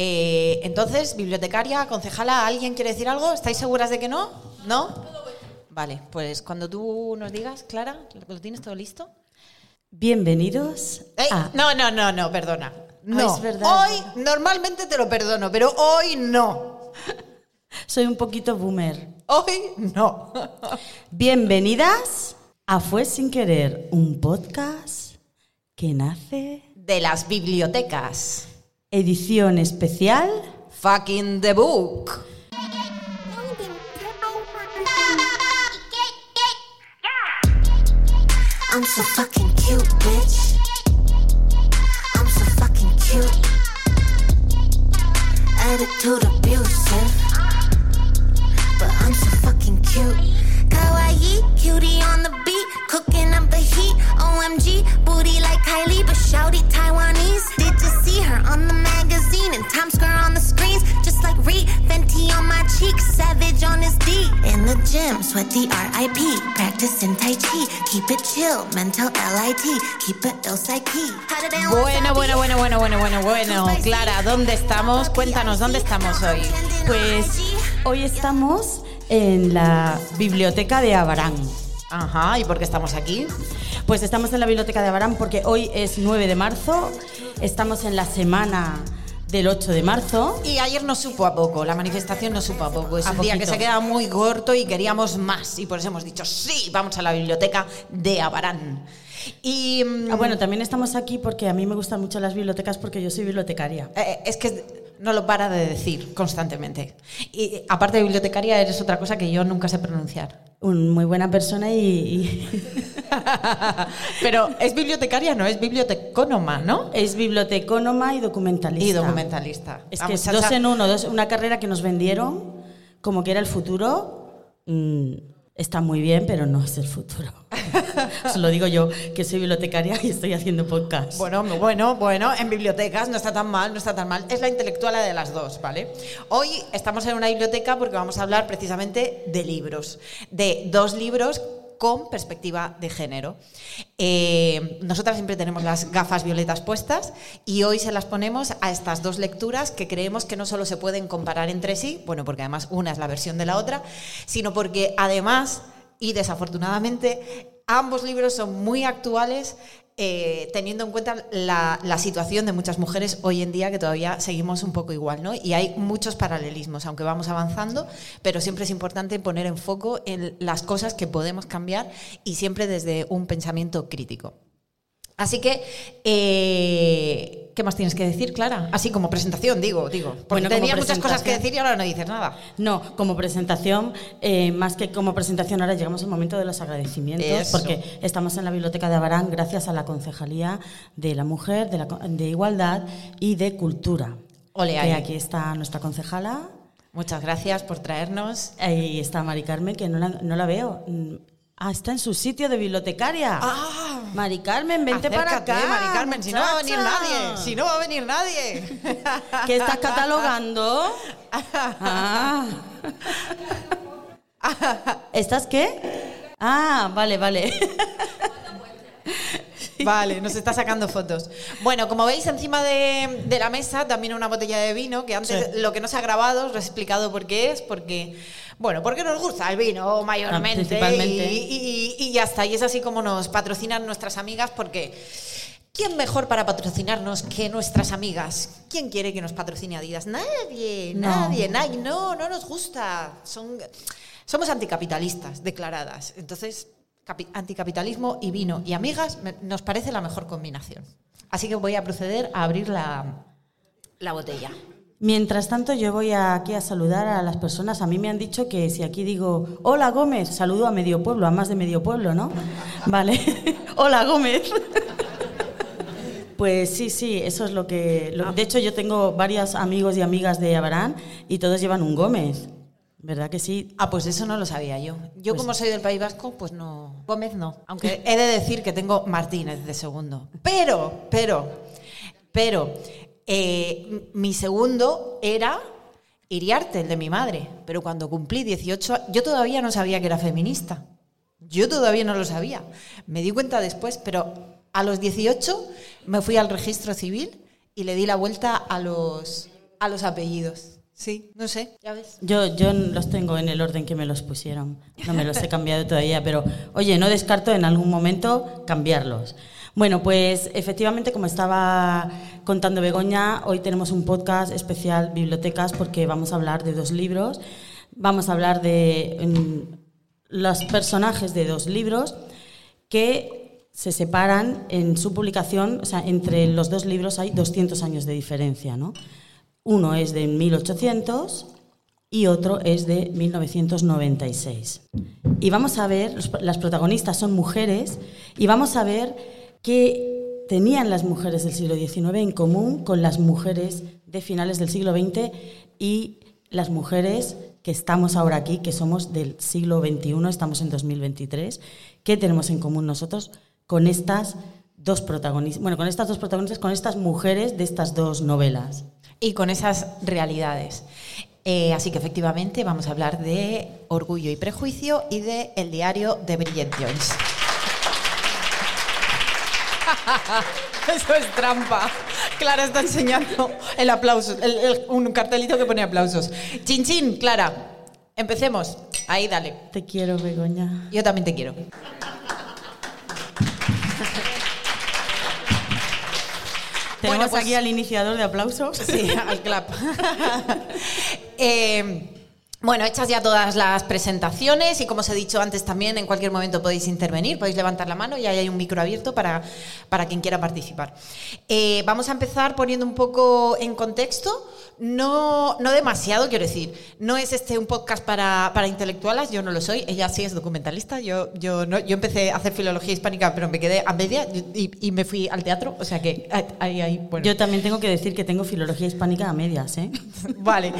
Eh, entonces, bibliotecaria, concejala, ¿alguien quiere decir algo? ¿Estáis seguras de que no? ¿No? Vale, pues cuando tú nos digas, Clara, ¿lo tienes todo listo? Bienvenidos a... No, no, no, no, perdona. No, Ah, es verdad. hoy normalmente te lo perdono, pero hoy no. Soy un poquito boomer. Hoy no. Bienvenidas a Fue Sin Querer, un podcast que nace... De las bibliotecas. Edición especial... Fucking the book. I'm so fucking cute, bitch. I'm so fucking cute. Attitude abusive. But I'm so fucking cute. Kawaii, cutie on the beat. Cooking up the heat. OMG, booty like Kylie, but shouty Taiwanese. Did you see her on the magazine and Times Square on the screens? Just like Reed, Fenty on my cheek, Savage on his D. In the gym, sweaty RIP. Practicing Tai Chi. Keep it chill, mental LIT. Keep it ill psyche. Bueno, bueno, bueno, bueno, bueno, bueno, bueno. Clara, ¿dónde estamos? Cuéntanos, ¿dónde estamos hoy? Pues hoy estamos en la biblioteca de Abarán. Ajá, ¿y por qué estamos aquí? Pues estamos en la biblioteca de Abarán porque hoy es 9 de marzo, estamos en la semana del 8 de marzo. Y ayer nos supo a poco, la manifestación nos supo a poco. Es A un día que se queda muy corto y queríamos más. Y por eso hemos dicho, sí, vamos a la biblioteca de Abarán. Y mm, Ah, bueno, también estamos aquí porque a mí me gustan mucho las bibliotecas porque yo soy bibliotecaria. eh, es que no lo para de decir constantemente. Y aparte de bibliotecaria, eres otra cosa que yo nunca sé pronunciar. Un muy buena persona y, Pero es bibliotecaria, no, es bibliotecónoma, ¿no? es bibliotecónoma y documentalista. Y documentalista. Es que es dos en uno, dos- una carrera que nos vendieron como que era el futuro. mm, está muy bien, pero no es el futuro. Os lo digo yo, que soy bibliotecaria y estoy haciendo podcast. Bueno, bueno, bueno, en bibliotecas no está tan mal, no está tan mal. Es la intelectuala de las dos, ¿vale? Hoy estamos en una biblioteca porque vamos a hablar precisamente de libros, de dos libros con perspectiva de género. Eh, nosotras siempre tenemos las gafas violetas puestas y hoy se las ponemos a estas dos lecturas que creemos que no solo se pueden comparar entre sí, bueno, porque además una es la versión de la otra, sino porque además y desafortunadamente ambos libros son muy actuales eh, teniendo en cuenta la, situación de muchas mujeres hoy en día que todavía seguimos un poco igual, ¿no? Y hay muchos paralelismos, aunque vamos avanzando, pero siempre es importante poner en foco en las cosas que podemos cambiar y siempre desde un pensamiento crítico. Así que, eh, ¿qué más tienes que decir, Clara? Así como presentación, digo, digo. Porque Bueno, como tenía muchas cosas que decir y ahora no dices nada. No, como presentación, eh, más que como presentación, ahora llegamos al momento de los agradecimientos, Eso. porque estamos en la Biblioteca de Abarán gracias a la Concejalía de la Mujer, de, la de Igualdad y de Cultura. Ole que ahí. aquí está nuestra concejala, Muchas gracias por traernos. y está Mari Carmen, que no la, no la veo. Ah, está en su sitio de bibliotecaria. ¡Ah! Mari Carmen, vente para acá. Mari Carmen, si no va a venir nadie. Si no va a venir nadie. ¿Qué estás catalogando? Ah. ¿Estás qué? Ah, vale, vale. Vale, nos está sacando fotos. Bueno, como veis encima de, de la mesa también una botella de vino, que antes Sí. lo que no se ha grabado, os lo he explicado por qué es, porque, bueno, porque nos gusta el vino mayormente. Ah, principalmente. Y, y- y ya está, y es así como nos patrocinan nuestras amigas, porque ¿quién mejor para patrocinarnos que nuestras amigas? ¿Quién quiere que nos patrocine Adidas? Nadie, No. nadie, nadie, no, no nos gusta. Son, somos anticapitalistas, declaradas. Entonces, capi- anticapitalismo y vino y amigas me- nos parece la mejor combinación. Así que voy a proceder a abrir la, la botella. Mientras tanto, yo voy aquí a saludar a las personas. A mí me han dicho que si aquí digo, hola Gómez, saludo a medio pueblo, a más de medio pueblo, ¿no? Vale. hola Gómez. Pues sí, sí, eso es lo que... lo- de hecho, yo tengo varios amigos y amigas de Abarán y todos llevan un Gómez. ¿Verdad que sí? Ah, pues eso no lo sabía yo. Yo Pues- como soy del País Vasco, pues no. Gómez no. Aunque he de decir que tengo Martínez de segundo. Pero, pero, pero, eh, mi segundo era Iriarte, el de mi madre. Pero cuando cumplí 18, a- yo todavía no sabía que era feminista. Yo todavía no lo sabía. Me di cuenta después, pero a los 18 me fui al registro civil y le di la vuelta a los a los apellidos. Sí, no sé, ya ves. Yo, yo los tengo en el orden que me los pusieron. No me los he cambiado todavía, pero oye, no descarto en algún momento cambiarlos. Bueno, pues efectivamente, como estaba contando Begoña, hoy tenemos un podcast especial Bibliotecas porque vamos a hablar de dos libros. Vamos a hablar de los personajes de dos libros que se separan en su publicación, o sea, entre los dos libros hay 200 años de diferencia, ¿no? Uno es de 1800 y otro es de 1996. Y vamos a ver, las protagonistas son mujeres, y vamos a ver qué tenían las mujeres del siglo XIX en común con las mujeres de finales del siglo XX y las mujeres que estamos ahora aquí, que somos del siglo XXI, estamos en 2023, ¿qué tenemos en común nosotros con estas dos protagonistas? Bueno, con estas dos protagonistas, con estas mujeres de estas dos novelas. Y con esas realidades. Eh, así que efectivamente vamos a hablar de Orgullo y Prejuicio y de El diario de Bridget. Eso es trampa. Clara está enseñando el aplauso, el- el- un cartelito que pone aplausos. Chin chin, Clara. Empecemos. Ahí, dale. Te quiero, Begoña. Yo también te quiero. Tenemos Bueno, pues- aquí al iniciador de aplausos. Sí, al clap. Eh, bueno, hechas ya todas las presentaciones y como os he dicho antes también, en cualquier momento podéis intervenir, podéis levantar la mano y ahí hay un micro abierto para, para quien quiera participar. Eh, vamos a empezar poniendo un poco en contexto, no, no demasiado, quiero decir, no es este un podcast para, para intelectuales, yo no lo soy, ella sí es documentalista, yo, yo, no, yo empecé a hacer filología hispánica, pero me quedé a media y, y me fui al teatro, o sea que ahí, ahí, bueno. Yo también tengo que decir que tengo filología hispánica a medias, ¿eh? Vale.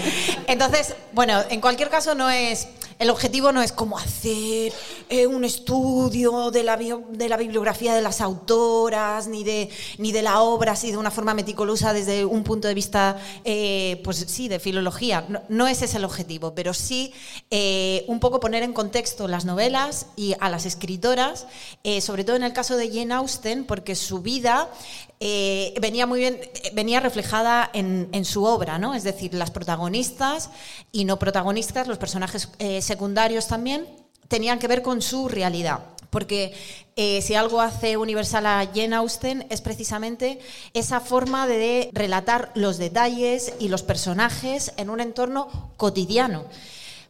Entonces, bueno, en cualquier caso no es el objetivo no es como hacer eh, un estudio de la, bio- de la bibliografía de las autoras ni de ni de la obra así de una forma meticulosa desde un punto de vista eh, pues sí de filología no, no ese es el objetivo pero sí eh, un poco poner en contexto las novelas y a las escritoras eh, sobre todo en el caso de Jane Austen porque su vida eh, venía muy bien, eh, venía reflejada en, en su obra, ¿no? Es decir, las protagonistas y no protagonistas, los personajes eh, secundarios también, tenían que ver con su realidad. Porque eh, si algo hace universal a Jane Austen es precisamente esa forma de relatar los detalles y los personajes en un entorno cotidiano.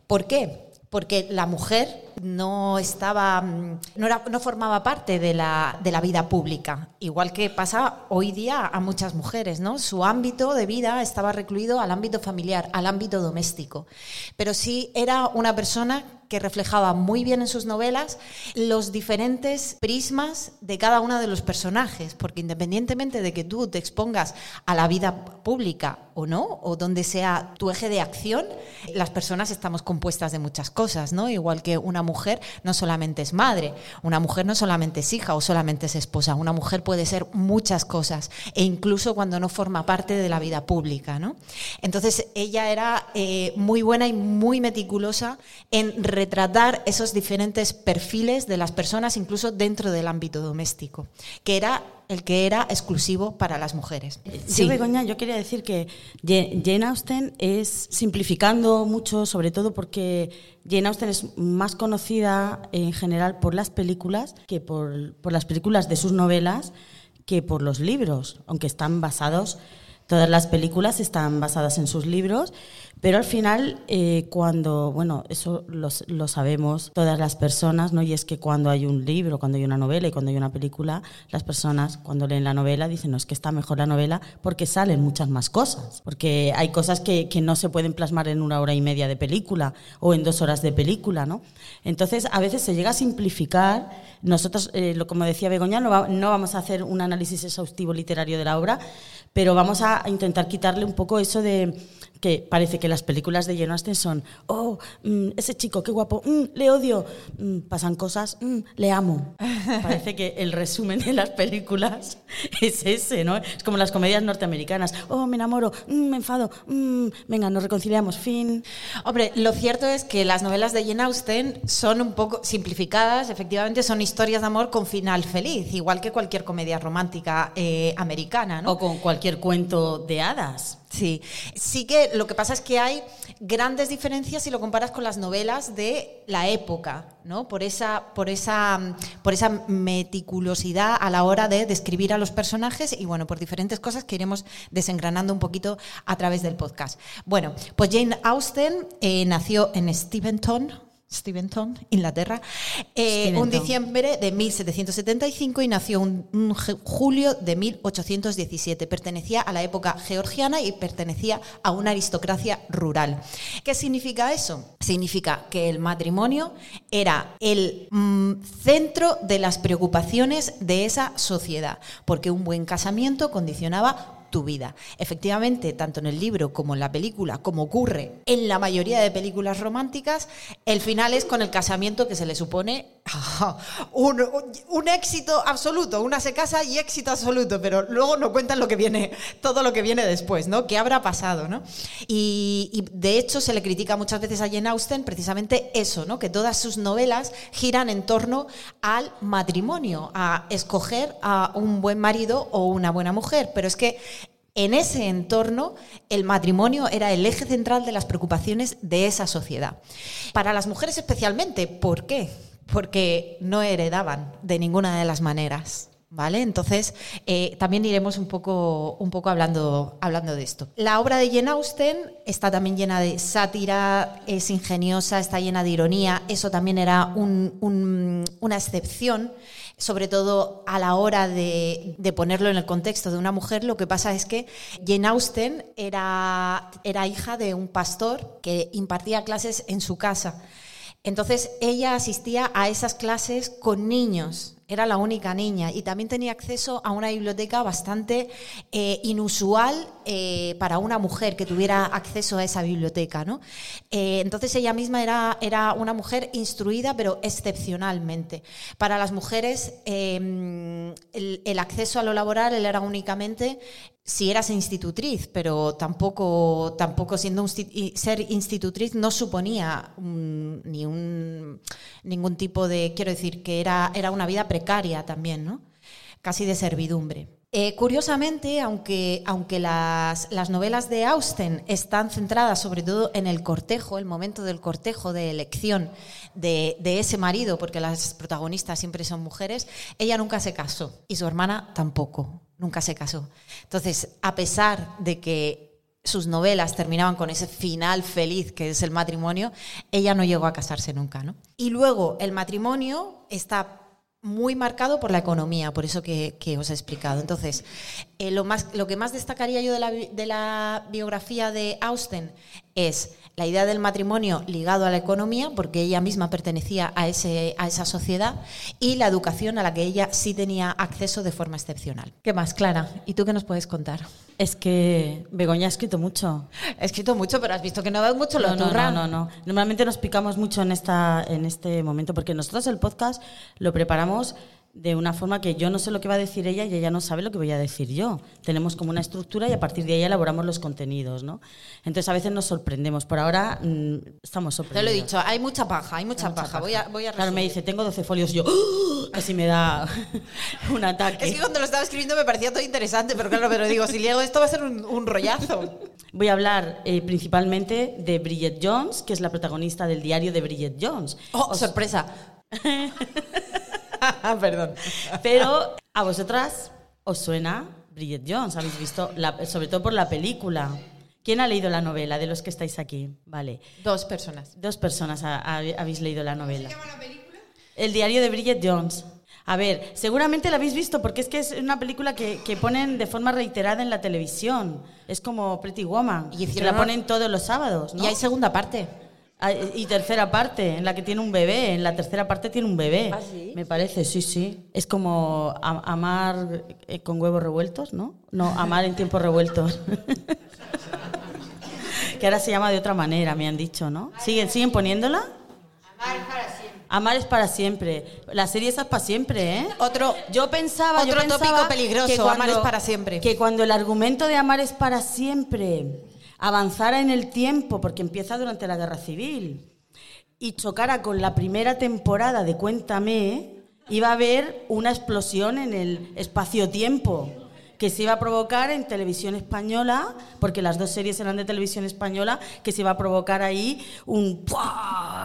¿Por qué? Porque la mujer no estaba, mm, no, era- no formaba parte de la, de la vida pública, igual que pasa hoy día a muchas mujeres, ¿no? Su ámbito de vida estaba recluido al ámbito familiar, al ámbito doméstico. Pero sí era una persona que reflejaba muy bien en sus novelas los diferentes prismas de cada uno de los personajes, porque independientemente de que tú te expongas a la vida pública o no, o donde sea tu eje de acción, las personas estamos compuestas de muchas cosas, ¿no? Igual que una mujer no solamente es madre, una mujer no solamente es hija o solamente es esposa, una mujer puede ser muchas cosas, e incluso cuando no forma parte de la vida pública, ¿no? Entonces ella era eh, muy buena y muy meticulosa en retratar esos diferentes perfiles de las personas, incluso dentro del ámbito doméstico, que era el que era exclusivo para las mujeres. Sí, Begoña, yo quería decir que Jane Austen es simplificando mucho, sobre todo porque Jane Austen es más conocida en general por las películas que por, por las películas de sus novelas que por los libros, aunque están basados, todas las películas están basadas en sus libros, pero al final eh, cuando, bueno, eso lo, sabemos todas las personas, ¿no? Y es que cuando hay un libro, cuando hay una novela y cuando hay una película, las personas cuando leen la novela dicen, no, es que está mejor la novela porque salen muchas más cosas, porque hay cosas que, que no se pueden plasmar en una hora y media de película o en dos horas de película, ¿no? Entonces, a veces se llega a simplificar. Nosotros, eh, lo, como decía Begoña, no, va- no vamos a hacer un análisis exhaustivo literario de la obra, pero vamos a intentar quitarle un poco eso de que parece que las películas de Jane Austen son, oh, mm, ese chico, qué guapo, mm, le odio, mm, pasan cosas, mm, le amo. Parece que el resumen de las películas es ese, ¿no? Es como las comedias norteamericanas, oh, me enamoro, mm, me enfado, mm, venga, nos reconciliamos, fin. Hombre, lo cierto es que las novelas de Jane Austen son un poco simplificadas, efectivamente son historias de amor con final feliz, igual que cualquier comedia romántica eh, americana, ¿no? O con cualquier cuento de hadas. Sí, sí que lo que pasa es que hay grandes diferencias si lo comparas con las novelas de la época, ¿no? Por esa, por esa, por esa meticulosidad a la hora de describir a los personajes y bueno, por diferentes cosas que iremos desengranando un poquito a través del podcast. Bueno, pues Jane Austen eh, nació en Steventon, Steventon, Inglaterra, eh, un diciembre de 1775 y nació un, un ju- julio de 1817. Pertenecía a la época georgiana y pertenecía a una aristocracia rural. ¿Qué significa eso? Significa que el matrimonio era el mm, centro de las preocupaciones de esa sociedad, porque un buen casamiento condicionaba tu vida. Efectivamente, tanto en el libro como en la película, como ocurre en la mayoría de películas románticas, el final es con el casamiento que se le supone un, un- éxito absoluto. Una se casa y éxito absoluto, pero luego no cuentan lo que viene, todo lo que viene después, ¿no? ¿Qué habrá pasado, no? Y, y, de hecho se le critica muchas veces a Jane Austen precisamente eso, ¿no? Que todas sus novelas giran en torno al matrimonio, a escoger a un buen marido o una buena mujer. Pero es que en ese entorno, el matrimonio era el eje central de las preocupaciones de esa sociedad. Para las mujeres especialmente, ¿por qué? Porque no heredaban de ninguna de las maneras. ¿Vale? Entonces, eh, también iremos un poco, un poco hablando, hablando de esto. La obra de Jane Austen está también llena de sátira, es ingeniosa, está llena de ironía. Eso también era un- un- una excepción sobre todo a la hora de, de ponerlo en el contexto de una mujer, lo que pasa es que Jane Austen era, era hija de un pastor que impartía clases en su casa. Entonces ella asistía a esas clases con niños, era la única niña y también tenía acceso a una biblioteca bastante eh, inusual eh, para una mujer que tuviera acceso a esa biblioteca. ¿no? Eh, entonces ella misma era, era una mujer instruida, pero excepcionalmente. Para las mujeres eh, el, acceso a lo laboral era únicamente si eras institutriz, pero tampoco, tampoco siendo ser institutriz no suponía ni un, ningún tipo de, quiero decir, que era, era una vida precaria también, ¿no? Casi de servidumbre. Eh, curiosamente, aunque, aunque las, las novelas de Austen están centradas sobre todo en el cortejo, el momento del cortejo de elección de, de ese marido, porque las protagonistas siempre son mujeres, ella nunca se casó y su hermana tampoco, nunca se casó. Entonces, a pesar de que sus novelas terminaban con ese final feliz que es el matrimonio, ella no llegó a casarse nunca. ¿no? Y luego el matrimonio está muy marcado por la economía, por eso que, que os he explicado. Entonces, eh, lo, más, lo que más destacaría yo de la, de la biografía de Austen es la idea del matrimonio ligado a la economía, porque ella misma pertenecía a, ese, a esa sociedad, y la educación a la que ella sí tenía acceso de forma excepcional. ¿Qué más, Clara? ¿Y tú qué nos puedes contar? Es que Begoña ha escrito mucho. He escrito mucho, pero has visto que no veo mucho lo No, no, no, no, no. Normalmente nos picamos mucho en, esta, en este momento porque nosotros el podcast lo preparamos de una forma que yo no sé lo que va a decir ella y ella no sabe lo que voy a decir yo. Tenemos como una estructura y a partir de ahí elaboramos los contenidos, ¿no? Entonces a veces nos sorprendemos. Por ahora mm, estamos Te sorprendidos. lo he dicho, hay mucha paja, hay mucha, Hay mucha paja. Voy a, voy a Claro, me dice, tengo 12 folios yo, ¡oh! casi me da un ataque. Es que cuando lo estaba escribiendo me parecía todo interesante, pero claro, pero digo, si leo esto va a ser un, un rollazo. Voy a hablar eh, principalmente de Bridget Jones, que es la protagonista del diario de Bridget Jones. Oh, sorpresa. Perdón. Pero a vosotras os suena Bridget Jones, habéis visto, la- sobre todo por la película. ¿Quién ha leído la novela de los que estáis aquí? Vale. Dos personas. Dos personas ha- ha- habéis leído la novela. El diario de Bridget Jones. A ver, seguramente la habéis visto porque es que es una película que, que ponen de forma reiterada en la televisión. Es como Pretty Woman. Y que la ponen todos los sábados. ¿no? Y hay segunda parte. Ah, Y tercera parte, en la que tiene un bebé. En la tercera parte tiene un bebé. ¿Ah, sí? Me parece, sí, sí. Es como amar eh, con huevos revueltos, ¿no? No, amar en tiempos revueltos. que ahora se llama de otra manera, me han dicho, ¿no? ¿Siguen, siguen poniéndola? Amar es para siempre. La serie esa es para siempre, ¿eh? Otro- yo pensaba, yo otro pensaba tópico peligroso, que cuando- amar es para siempre. Que cuando el argumento de amar es para siempre avanzara en el tiempo, porque empieza durante la guerra civil, y chocara con la primera temporada de Cuéntame, iba a haber una explosión en el espacio-tiempo. Que se iba a provocar en televisión española, porque las dos series eran de televisión española, que se iba a provocar ahí un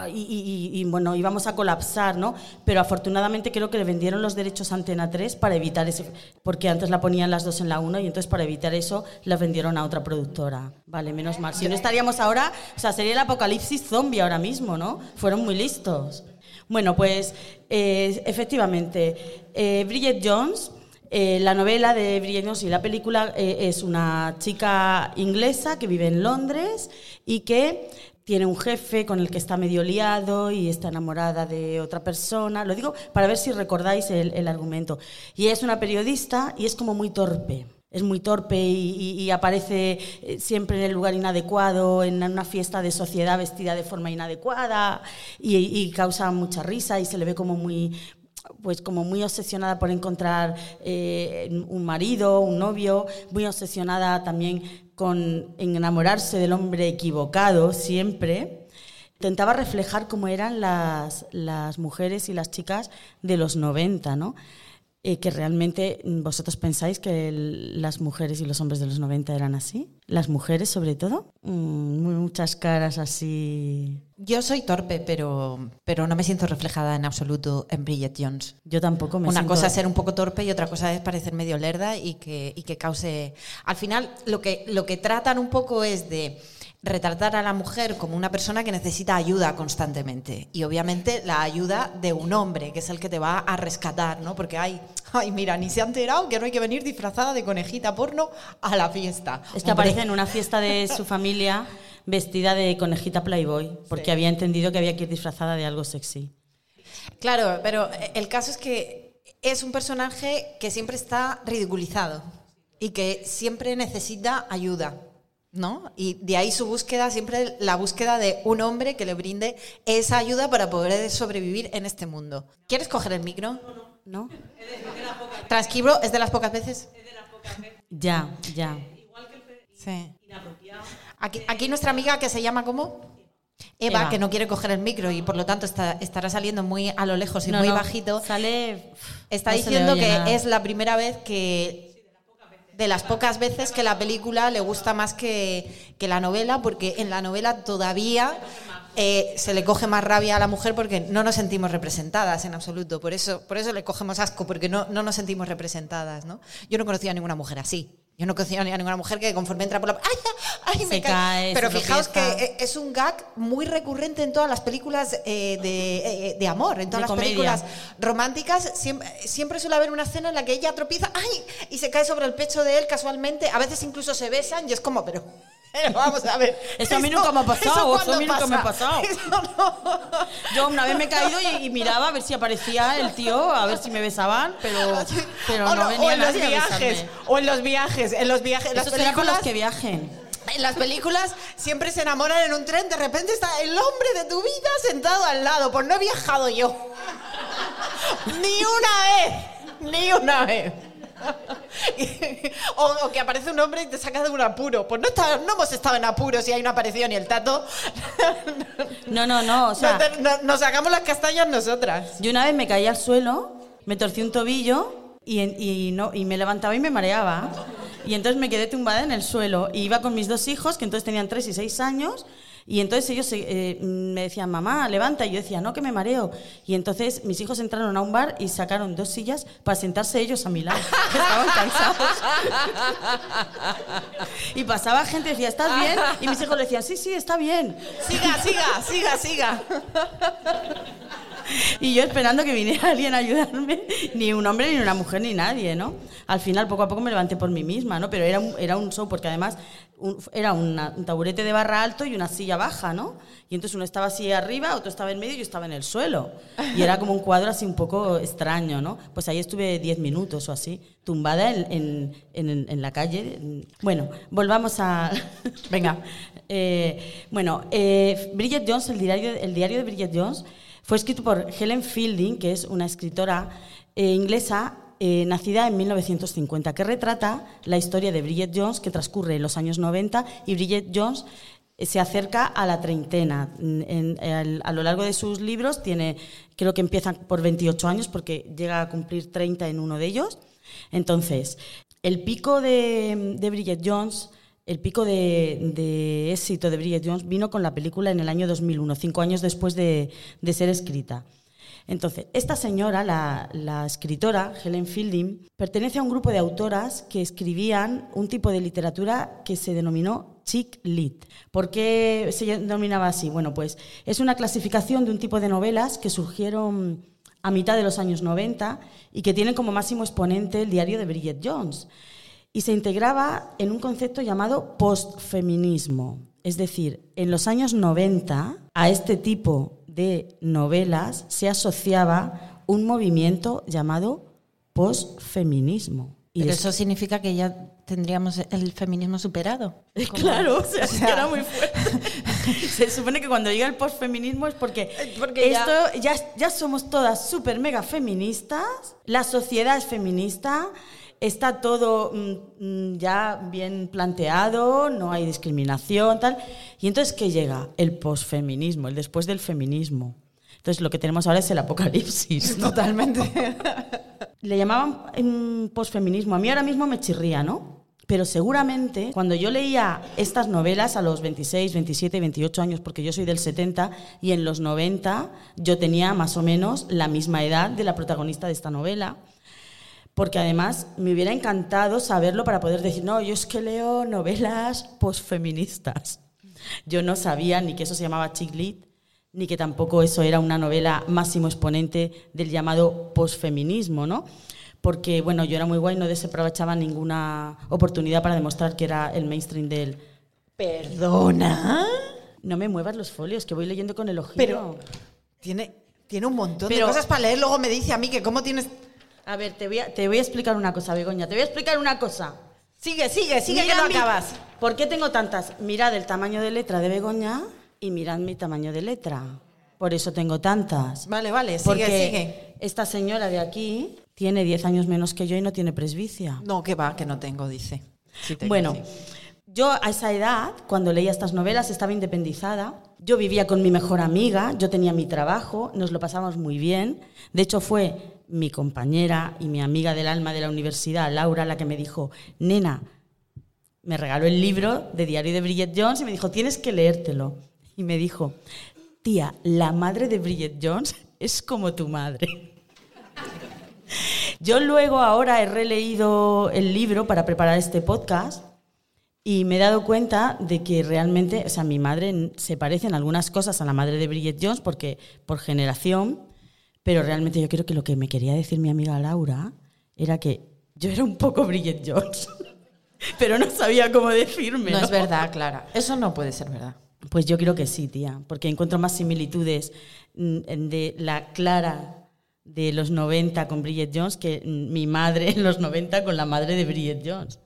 y, bueno, íbamos a colapsar, ¿no? Pero afortunadamente creo que le vendieron los derechos a Antena 3 para evitar ese, porque antes la ponían las dos en la 1 y entonces para evitar eso la vendieron a otra productora. Vale, menos mal. Si no estaríamos ahora, o sea, sería el apocalipsis zombie ahora mismo, ¿no? Fueron muy listos. Bueno, pues eh, efectivamente, eh, Bridget Jones, eh, la novela de Jones y la película eh, es una chica inglesa que vive en Londres y que tiene un jefe con el que está medio liado y está enamorada de otra persona. Lo digo para ver si recordáis el, argumento. Y es una periodista y es como muy torpe. Es muy torpe y, aparece eh, siempre en el lugar inadecuado, en una fiesta de sociedad vestida de forma inadecuada y causa mucha risa y se le ve como muy, pues como muy obsesionada por encontrar eh, un marido, un novio, muy obsesionada también con enamorarse del hombre equivocado siempre. Intentaba reflejar cómo eran las, las mujeres y las chicas de los 90, ¿no? Eh, que realmente mm, vosotros pensáis que el- las mujeres y los hombres de los 90 eran así. Las mujeres, sobre todo, mm, muchas caras así. Yo soy torpe, pero, pero no me siento reflejada en absoluto en Bridget Jones. Yo tampoco me Una siento- cosa es ser un poco torpe y otra cosa es parecer medio lerda y que, y que cause... Al final, lo que, lo que tratan un poco es de retratar a la mujer como una persona que necesita ayuda constantemente. Y obviamente la ayuda de un hombre, que es el que te va a rescatar, ¿no? Porque hay... Ay, mira, ni se ha enterado que no hay que venir disfrazada de conejita porno a la fiesta. Es que Hombre, aparece en una fiesta de su familia vestida de conejita Playboy, porque había entendido que había que ir disfrazada de algo sexy. Claro, pero el caso es que es un personaje que siempre está ridiculizado y que siempre necesita ayuda, ¿no? Y de ahí su búsqueda, siempre la búsqueda de un hombre que le brinde esa ayuda para poder sobrevivir en este mundo. ¿Quieres coger el micro? ¿No? Transcribo, es de las pocas veces. Ya, ya. Sí. Aquí, aquí nuestra amiga que se llama ¿cómo? Eva, Eva. que no quiere coger el micro y por lo tanto está- estará saliendo muy a lo lejos y No, muy no, bajito. Sale. Está no diciendo que nada. es la primera vez que de las pocas veces que la película le gusta más que, que la novela, porque en la novela todavía eh, se le coge más rabia a la mujer porque no nos sentimos representadas en absoluto. Por eso, por eso le cogemos asco, porque no, no nos sentimos representadas. ¿no? Yo no conocía a ninguna mujer así. Yo no conocía a ninguna mujer que conforme entra por la... ¡Ay, ay, me cae! cae, Pero fijaos que tropieza. eh, es un gag muy recurrente en todas las películas eh, de, eh, de amor, en todas De las comedia. películas románticas siempre, siempre suele haber una escena en la que ella tropieza ¡ay! y se cae sobre el pecho de él casualmente. A veces incluso se besan y es como, pero, pero vamos a ver. Eso a mí nunca me ha pasado, eso a mí nunca me ha pasa? pasado. No. Yo una vez me he caído y, y miraba a ver si aparecía el tío, a ver si me besaban, pero, pero o, no o venía en los viajes, o en los viajes, en los viajes, en las Eso con los que viajen. En las películas siempre se enamoran en un tren, de repente está el hombre de tu vida sentado al lado. Pues no he viajado yo. ni una vez. Ni una vez. o, o que aparece un hombre y te saca de un apuro. Pues no, está- no hemos estado en apuros y ahí no apareció ni el tato. No, no, no, o sea, nos, nos sacamos las castañas nosotras. yo una vez me caí al suelo, me torcí un tobillo y, en- y no, y me levantaba y me mareaba. Y entonces me quedé tumbada en el suelo. Y iba con mis dos hijos, que entonces tenían tres y seis años. Y entonces ellos eh, me decían, mamá, levanta. Y yo decía, no, que me mareo. Y entonces mis hijos entraron a un bar y sacaron dos sillas para sentarse ellos a mi lado. Estaban y pasaba gente y decía, ¿estás bien? Y mis hijos le decían, sí, sí, está bien. Siga, siga, siga, siga. Y yo esperando que viniera alguien a ayudarme, ni un hombre, ni una mujer, ni nadie, ¿no? Al final, poco a poco me levanté por mí misma, ¿no? Pero era un, era un show, porque además un- era una- un taburete de barra alto y una silla baja, ¿no? Y entonces uno estaba así arriba, otro estaba en medio y yo estaba en el suelo. Y era como un cuadro así un poco extraño, ¿no? Pues ahí estuve 10 minutos o así, tumbada en, en- en- en la calle. Bueno, volvamos a... Venga. Eh, bueno, eh, Bridget Jones, el diario, el diario de Bridget Jones, fue escrito por Helen Fielding, que es una escritora eh, inglesa eh, nacida en 1950, que retrata la historia de Bridget Jones, que transcurre en los años 90, y Bridget Jones eh, se acerca a la treintena. En- en- al- a lo largo de sus libros tiene, creo que empieza por 28 años, porque llega a cumplir 30 en uno de ellos. Entonces, El pico de, de Bridget Jones, el pico de, éxito de Bridget Jones vino con la película en el año 2001, cinco años después de, de ser escrita. Entonces, esta señora, la, la, escritora Helen Fielding, pertenece a un grupo de autoras que escribían un tipo de literatura que se denominó chick lit. ¿Por qué se denominaba así? Bueno, pues es una clasificación de un tipo de novelas que surgieron a mitad de los años 90 y que tienen como máximo exponente el diario de Bridget Jones. Y se integraba en un concepto llamado postfeminismo. Es decir, en los años 90 a este tipo de novelas se asociaba un movimiento llamado postfeminismo. Y Pero eso significa que ya tendríamos el feminismo superado. Claro, o sea, o sea... era muy fuerte. Se supone que cuando llega el postfeminismo es porque, porque esto ya... ya, ya somos todas súper mega feministas, la sociedad es feminista, está todo mm, ya bien planteado, no hay discriminación, tal. Y entonces, ¿qué llega? El posfeminismo, el después del feminismo. Entonces, lo que tenemos ahora es el apocalipsis. Totalmente. Le llamaban posfeminismo. A mí ahora mismo me chirría, ¿no? Pero seguramente cuando yo leía estas novelas a los 26, 27, 28 años, porque yo soy del 70 y en los 90 yo tenía más o menos la misma edad de la protagonista de esta novela, porque además me hubiera encantado saberlo para poder decir, no, yo es que leo novelas posfeministas. Yo no sabía ni que eso se llamaba chick lit, ni que tampoco eso era una novela máximo exponente del llamado posfeminismo, ¿no? Porque, bueno, yo era muy guay, no desaprovechaba ninguna oportunidad para demostrar que era el mainstream del... ¿Perdona? No me muevas los folios, que voy leyendo con el ojito. Pero tiene, tiene un montón Pero, de cosas para leer, luego me dice a mí que cómo tienes... A ver, te voy a, te voy a explicar una cosa, Begoña, te voy a explicar una cosa. Sigue, sigue, sigue Mira que no mi, acabas. ¿Por qué tengo tantas? Mirad el tamaño de letra de Begoña y mirad mi tamaño de letra. Por eso tengo tantas. Vale, vale, sigue, Porque sigue. Esta señora de aquí tiene 10 años menos que yo y no tiene presbicia. No, que va, que no tengo, dice. Sí tengo, bueno, sí. yo a esa edad, cuando leía estas novelas, estaba independizada. Yo vivía con mi mejor amiga, yo tenía mi trabajo, nos lo pasamos muy bien. De hecho, fue mi compañera y mi amiga del alma de la universidad, Laura, la que me dijo, nena, me regaló el libro de Diario de Bridget Jones y me dijo, tienes que leértelo. Y me dijo, tía, la madre de Bridget Jones es como tu madre. Yo luego ahora he releído el libro para preparar este podcast y me he dado cuenta de que realmente, o sea, mi madre se parece en algunas cosas a la madre de Bridget Jones porque por generación, pero realmente yo creo que lo que me quería decir mi amiga Laura era que yo era un poco Bridget Jones, pero no sabía cómo decirme. No, ¿no? es verdad, Clara. Eso no puede ser verdad. Pues yo creo que sí, tía, porque encuentro más similitudes de la Clara de los 90 con Bridget Jones que mi madre en los 90 con la madre de Bridget Jones.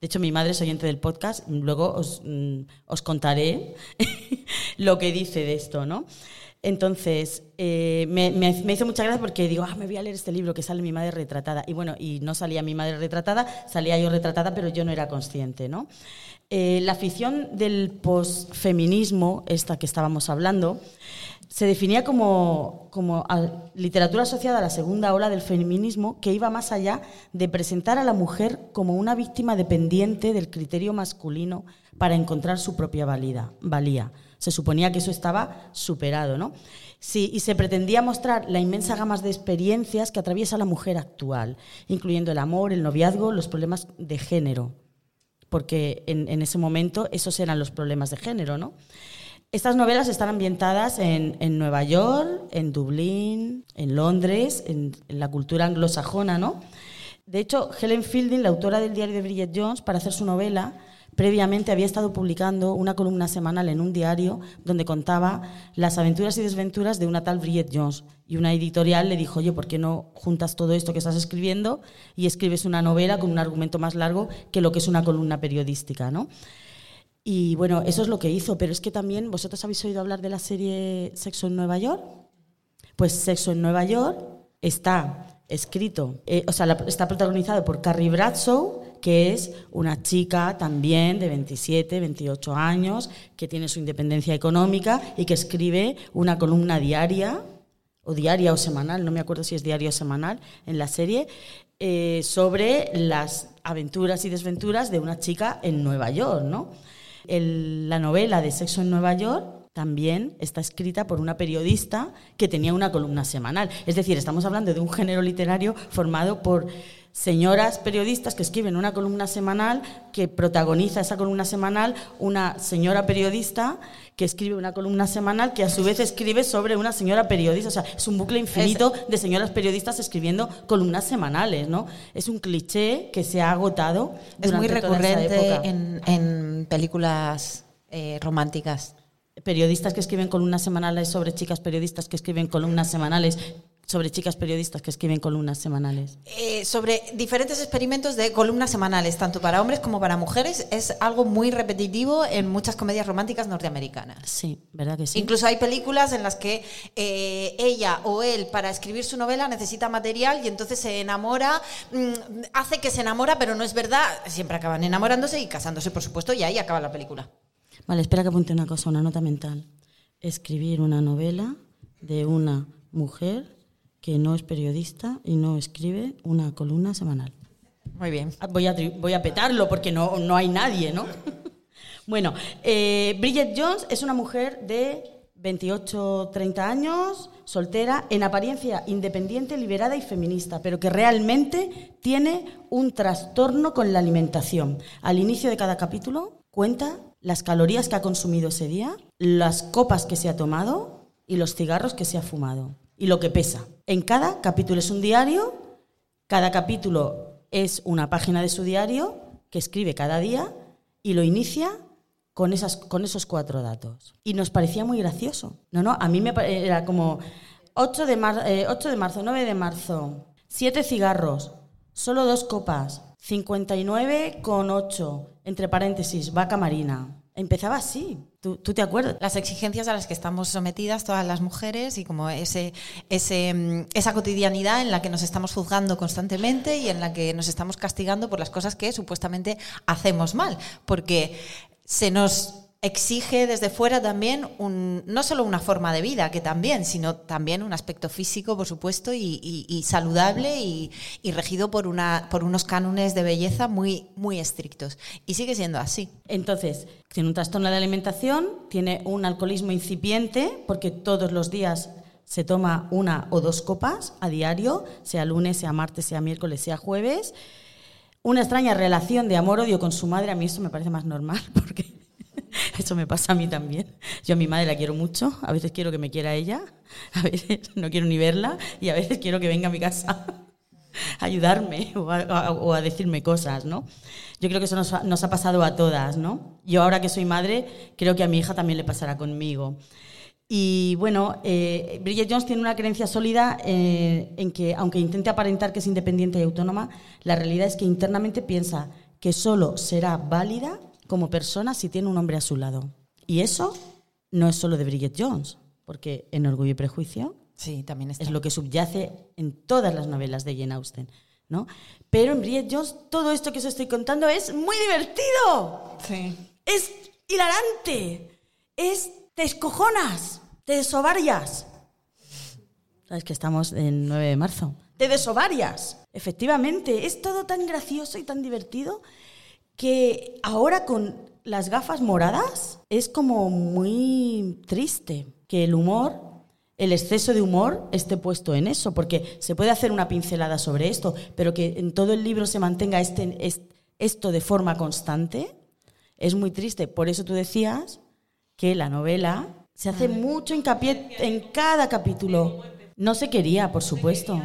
De hecho, mi madre es oyente del podcast, luego os, os contaré lo que dice de esto, ¿no? Entonces, eh, me, me, me, hizo mucha gracia porque digo, ah, me voy a leer este libro que sale mi madre retratada. Y bueno, y no salía mi madre retratada, salía yo retratada, pero yo no era consciente, ¿no? Eh, la afición del posfeminismo, esta que estábamos hablando, se definía como, como literatura asociada a la segunda ola del feminismo que iba más allá de presentar a la mujer como una víctima dependiente del criterio masculino para encontrar su propia valida, valía. Se suponía que eso estaba superado, ¿no? Sí, y se pretendía mostrar la inmensa gama de experiencias que atraviesa la mujer actual, incluyendo el amor, el noviazgo, los problemas de género, porque en, ese momento esos eran los problemas de género, ¿no? Estas novelas están ambientadas en, en, Nueva York, en Dublín, en Londres, en, en, la cultura anglosajona, ¿no? De hecho, Helen Fielding, la autora del diario de Bridget Jones, para hacer su novela, previamente había estado publicando una columna semanal en un diario donde contaba las aventuras y desventuras de una tal Bridget Jones. Y una editorial le dijo, oye, ¿por qué no juntas todo esto que estás escribiendo y escribes una novela con un argumento más largo que lo que es una columna periodística, ¿no? Y bueno, eso es lo que hizo, pero es que también, ¿vosotros habéis oído hablar de la serie Sexo en Nueva York? Pues Sexo en Nueva York está escrito, eh, o sea, está protagonizado por Carrie Bradshaw, que es una chica también de 27, 28 años, que tiene su independencia económica y que escribe una columna diaria o diaria o semanal, no me acuerdo si es diaria o semanal, en la serie, eh, sobre las aventuras y desventuras de una chica en Nueva York, ¿no? La novela de Sexo en Nueva York también está escrita por una periodista que tenía una columna semanal. Es decir, estamos hablando de un género literario formado por señoras periodistas que escriben una columna semanal, que protagoniza esa columna semanal una señora periodista que escribe una columna semanal que a su vez escribe sobre una señora periodista. O sea, es un bucle infinito de señoras periodistas escribiendo columnas semanales, ¿no? Es un cliché que se ha agotado. Es muy toda recurrente época. en, en películas eh, románticas. periodistas que escriben columnas semanales sobre chicas periodistas que escriben columnas semanales sobre chicas periodistas que escriben columnas semanales. Eh, sobre diferentes experimentos de columnas semanales, tanto para hombres como para mujeres, es algo muy repetitivo en muchas comedias románticas norteamericanas. Sí, ¿verdad que sí? Incluso hay películas en las que eh, ella o él para escribir su novela necesita material y entonces se enamora, mm, hace que se enamora, pero no es verdad, siempre acaban enamorándose y casándose, por supuesto, y ahí acaba la película. Vale, espera que apunte una cosa, una nota mental. Escribir una novela de una mujer que no es periodista y no escribe una columna semanal. Muy bien. Voy a, voy a petarlo porque no, no hay nadie, ¿no? bueno, eh, Bridget Jones es una mujer de 28, 30 años, soltera, en apariencia independiente, liberada y feminista, pero que realmente tiene un trastorno con la alimentación. Al inicio de cada capítulo cuenta las calorías que ha consumido ese día, las copas que se ha tomado y los cigarros que se ha fumado y lo que pesa. En cada capítulo es un diario cada capítulo es una página de su diario que escribe cada día y lo inicia con, esas, con esos cuatro datos. Y nos parecía muy gracioso. No, no, a mí me era como 8 de, mar- eh, 8 de marzo, 9 de marzo, 7 cigarros, solo dos copas, 59 con 8, entre paréntesis, vaca marina. Empezaba así. ¿Tú, tú te acuerdas? las exigencias a las que estamos sometidas todas las mujeres y como ese, ese, mm, esa cotidianidad en la que nos estamos juzgando constantemente y en la que nos estamos castigando por las cosas que supuestamente hacemos mal, porque se nos exige desde fuera también un, no solo una forma de vida, que también, sino también un aspecto físico, por supuesto, y, y- saludable y, y regido por, una, por unos cánones de belleza muy, muy estrictos. Y sigue siendo así. Entonces, tiene un trastorno de alimentación, tiene un alcoholismo incipiente, porque todos los días se toma una o dos copas a diario, sea lunes, sea martes, sea miércoles, sea jueves. Una extraña relación de amor-odio con su madre, a mí eso me parece más normal, porque eso me pasa a mí también. Yo a mi madre la quiero mucho, a veces quiero que me quiera ella, a veces no quiero ni verla y a veces quiero que venga a mi casa a ayudarme o a, o a decirme cosas, ¿no? Yo creo que eso nos ha, nos ha pasado a todas, ¿no? Yo ahora que soy madre, creo que a mi hija también le pasará conmigo. Y bueno, eh, Bridget Jones tiene una creencia sólida eh, en que, aunque intente aparentar que es independiente y autónoma, la realidad es que internamente piensa que solo será válida como persona si tiene un hombre a su lado. Y eso no es solo de Bridget Jones, porque en Orgullo y Prejuicio Sí, también está. es lo que subyace en todas las novelas de Jane Austen. ¿no? Pero en Bridget Jones todo esto que os estoy contando es muy divertido. Sí. Es hilarante. Es te escojonas, te desovarias. Sabes que estamos en 9 de marzo. Te desovarias. Efectivamente, es todo tan gracioso y tan divertido que ahora con las gafas moradas es como muy triste que el humor, el exceso de humor esté puesto en eso, porque se puede hacer una pincelada sobre esto, pero que en todo el libro se mantenga este, es- esto de forma constante, es muy triste. Por eso tú decías que la novela se hace mucho hincapié en cada capítulo. No se quería, por supuesto.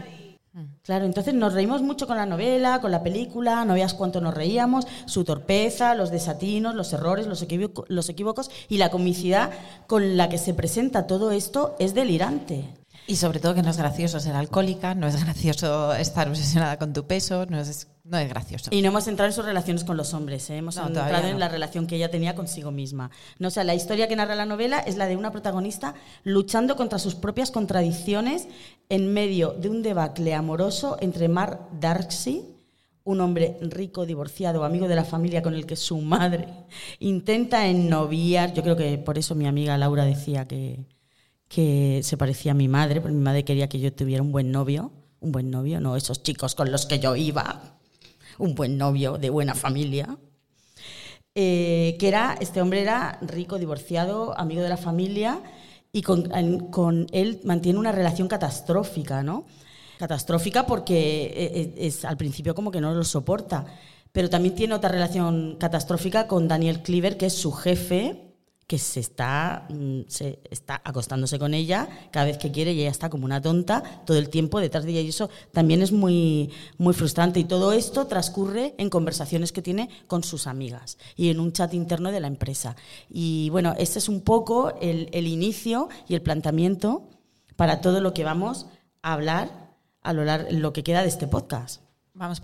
Claro, entonces nos reímos mucho con la novela, con la película, no veas cuánto nos reíamos, su torpeza, los desatinos, los errores, los, los equívocos y la comicidad con la que se presenta todo esto es delirante. Y sobre todo que no es gracioso ser alcohólica, no es gracioso estar obsesionada con tu peso, no es, no es gracioso. Y no hemos entrado en sus relaciones con los hombres, ¿eh? hemos No, entrado en la relación que ella tenía consigo misma. No, o sea, la historia que narra la novela es la de una protagonista luchando contra sus propias contradicciones en medio de un debacle amoroso entre Mark Darcy, un hombre rico, divorciado, amigo de la familia con el que su madre intenta ennoviar. Yo creo que por eso mi amiga Laura decía que, que se parecía a mi madre, porque mi madre quería que yo tuviera un buen novio, un buen novio, no esos chicos con los que yo iba, un buen novio de buena familia. Eh, que era, este hombre era rico, divorciado, amigo de la familia y con, él mantiene una relación catastrófica, ¿no? Catastrófica porque eh, es, es- al principio como que no lo soporta, pero también tiene otra relación catastrófica con Daniel Cleaver, que es su jefe, que se está, mm, se está acostándose con ella cada vez que quiere y ella está como una tonta todo el tiempo detrás de ella y eso también es muy, muy frustrante y todo esto transcurre en conversaciones que tiene con sus amigas y en un chat interno de la empresa. Y bueno, este es un poco el, el inicio y el planteamiento para todo lo que vamos a hablar a lo, lar- lo que queda de este podcast. Vamos.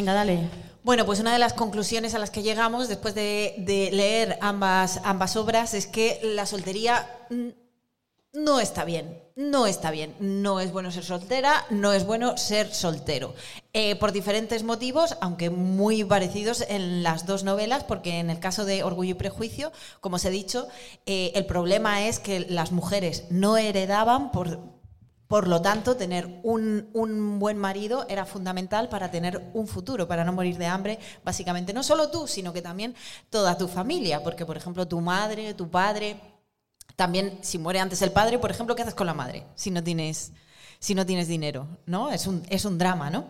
Venga, dale. Bueno, pues una de las conclusiones a las que llegamos después de, leer ambas, ambas obras es que la soltería no está bien, no está bien. No es bueno ser soltera, no es bueno ser soltero. Eh, por diferentes motivos, aunque muy parecidos en las dos novelas, porque en el caso de Orgullo y Prejuicio, como os he dicho, eh, el problema es que las mujeres no heredaban por por lo tanto, tener un, un buen marido era fundamental para tener un futuro, para no morir de hambre, básicamente. No solo tú, sino que también toda tu familia, porque, por ejemplo, tu madre, tu padre, también si muere antes el padre, por ejemplo, ¿qué haces con la madre si no tienes, si no tienes dinero? ¿no? Es, un, es un drama, ¿no?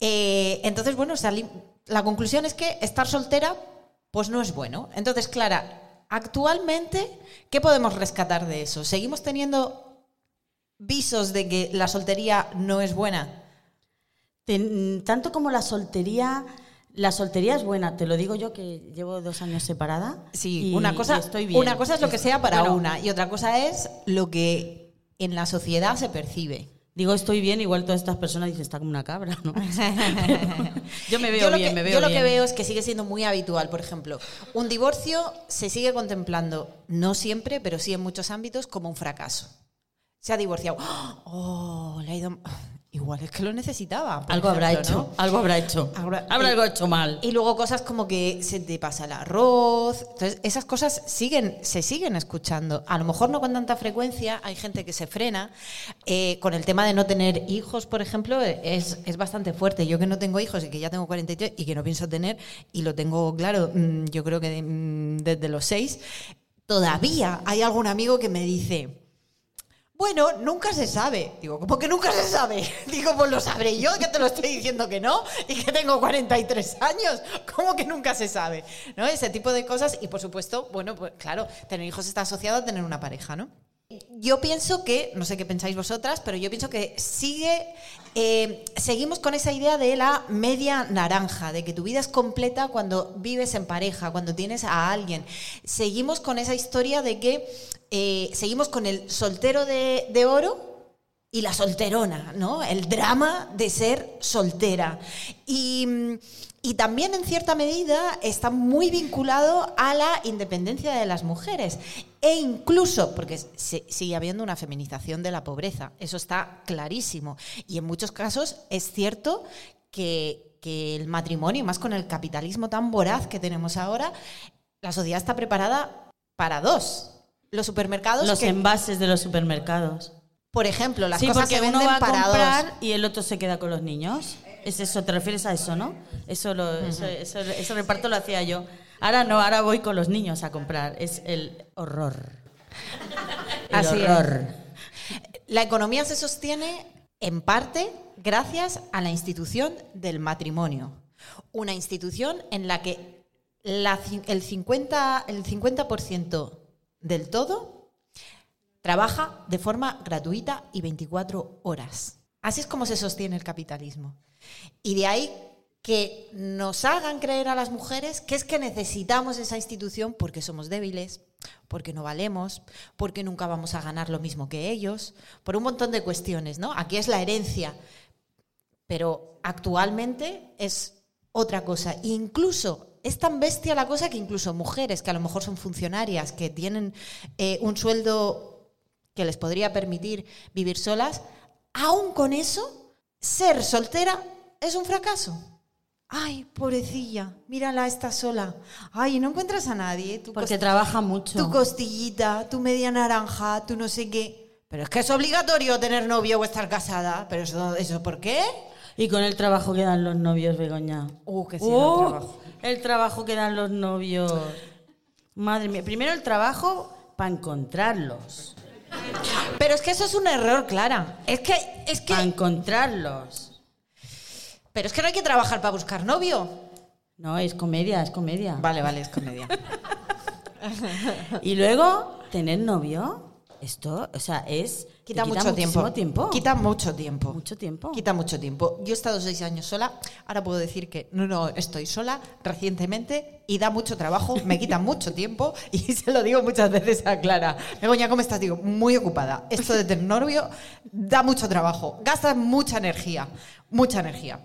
Eh, entonces, bueno, la conclusión es que estar soltera, pues no es bueno. Entonces, Clara, actualmente, ¿qué podemos rescatar de eso? ¿Seguimos teniendo visos de que la soltería no es buena? Ten- tanto como la soltería, la soltería es buena, te lo digo yo que llevo dos años separada. Sí, y- una cosa, y estoy bien. una cosa es lo que sea para Bueno, una y otra cosa es lo que en la sociedad se percibe. Digo estoy bien, igual todas estas personas dicen está como una cabra, ¿no? yo me veo yo lo bien, que, me veo yo lo bien. que veo es que sigue siendo muy habitual, por ejemplo, un divorcio se sigue contemplando, no siempre, pero sí en muchos ámbitos, como un fracaso. Se ha divorciado. Oh, le ha ido... Igual es que lo necesitaba. Algo habrá hecho, ¿no? algo habrá hecho. Habrá- Habrá y- algo hecho mal. Y luego cosas como que se te pasa el arroz. Entonces, esas cosas siguen, se siguen escuchando. A lo mejor no con tanta frecuencia, hay gente que se frena. Eh, con el tema de no tener hijos, por ejemplo, es, es bastante fuerte. Yo que no tengo hijos y que ya tengo 43 y que no pienso tener, y lo tengo claro, mm, yo creo que mm, desde los 6, todavía hay algún amigo que me dice. Bueno, nunca se sabe. Digo, ¿cómo que nunca se sabe? Digo, pues lo sabré yo, que te lo estoy diciendo que no, y que tengo 43 años. ¿Cómo que nunca se sabe? ¿No? Ese tipo de cosas. Y por supuesto, bueno, pues claro, tener hijos está asociado a tener una pareja, ¿no? Yo pienso que, no sé qué pensáis vosotras, pero yo pienso que sigue, eh, seguimos con esa idea de la media naranja, de que tu vida es completa cuando vives en pareja, cuando tienes a alguien. Seguimos con esa historia de que eh, seguimos con el soltero de, de oro y la solterona, ¿no? El drama de ser soltera. Y, mm, y también en cierta medida está muy vinculado a la independencia de las mujeres. E incluso, porque se- sigue habiendo una feminización de la pobreza, eso está clarísimo. Y en muchos casos es cierto que, que el matrimonio, más con el capitalismo tan voraz que tenemos ahora, la sociedad está preparada para dos. Los supermercados Los que, envases de los supermercados. por ejemplo, las sí, cosas porque se uno venden va a para comprar dos. y el otro se queda con los niños. Es eso, te refieres a eso, ¿no? Eso, lo, eso- eso- ese reparto lo hacía yo. Ahora no, ahora voy con los niños a comprar. Es el horror. El Así es. horror. La economía se sostiene en parte gracias a la institución del matrimonio. Una institución en la que la el 50%, el 50% del todo trabaja de forma gratuita y 24 horas. Así es como se sostiene el capitalismo. Y de ahí que nos hagan creer a las mujeres que es que necesitamos esa institución porque somos débiles, porque no valemos, porque nunca vamos a ganar lo mismo que ellos, por un montón de cuestiones, ¿no? Aquí es la herencia. Pero actualmente es otra cosa. Incluso es tan bestia la cosa que incluso mujeres que a lo mejor son funcionarias, que tienen eh, un sueldo que les podría permitir vivir solas, aún con eso, ser soltera es un fracaso. Ay, pobrecilla, mírala, está sola. Ay, no encuentras a nadie. Tu Porque trabaja mucho. Tu costillita, tu media naranja, tu no sé qué. Pero es que es obligatorio tener novio o estar casada. ¿Pero eso, eso por qué? Y con el trabajo que dan los novios, Begoña. Uh, que sí, Uh, el trabajo. el trabajo que dan los novios. Madre mía, primero el trabajo para encontrarlos. Pero es que eso es un error, Clara. Es que, es Para que, encontrarlos. Pero es que no hay que trabajar para buscar novio. No, es comedia, es comedia. Vale, vale, es comedia. Y luego, tener novio, esto, o sea, es. Quita, mucho tiempo. Quita mucho tiempo. Mucho tiempo. Quita mucho tiempo. Yo he estado seis años sola. Ahora puedo decir que no, no, estoy sola recientemente y da mucho trabajo, me quita mucho tiempo y se lo digo muchas veces a Clara. Begoña, ¿cómo estás? Digo, muy ocupada. Esto de tener novio da mucho trabajo, gasta mucha energía, mucha energía.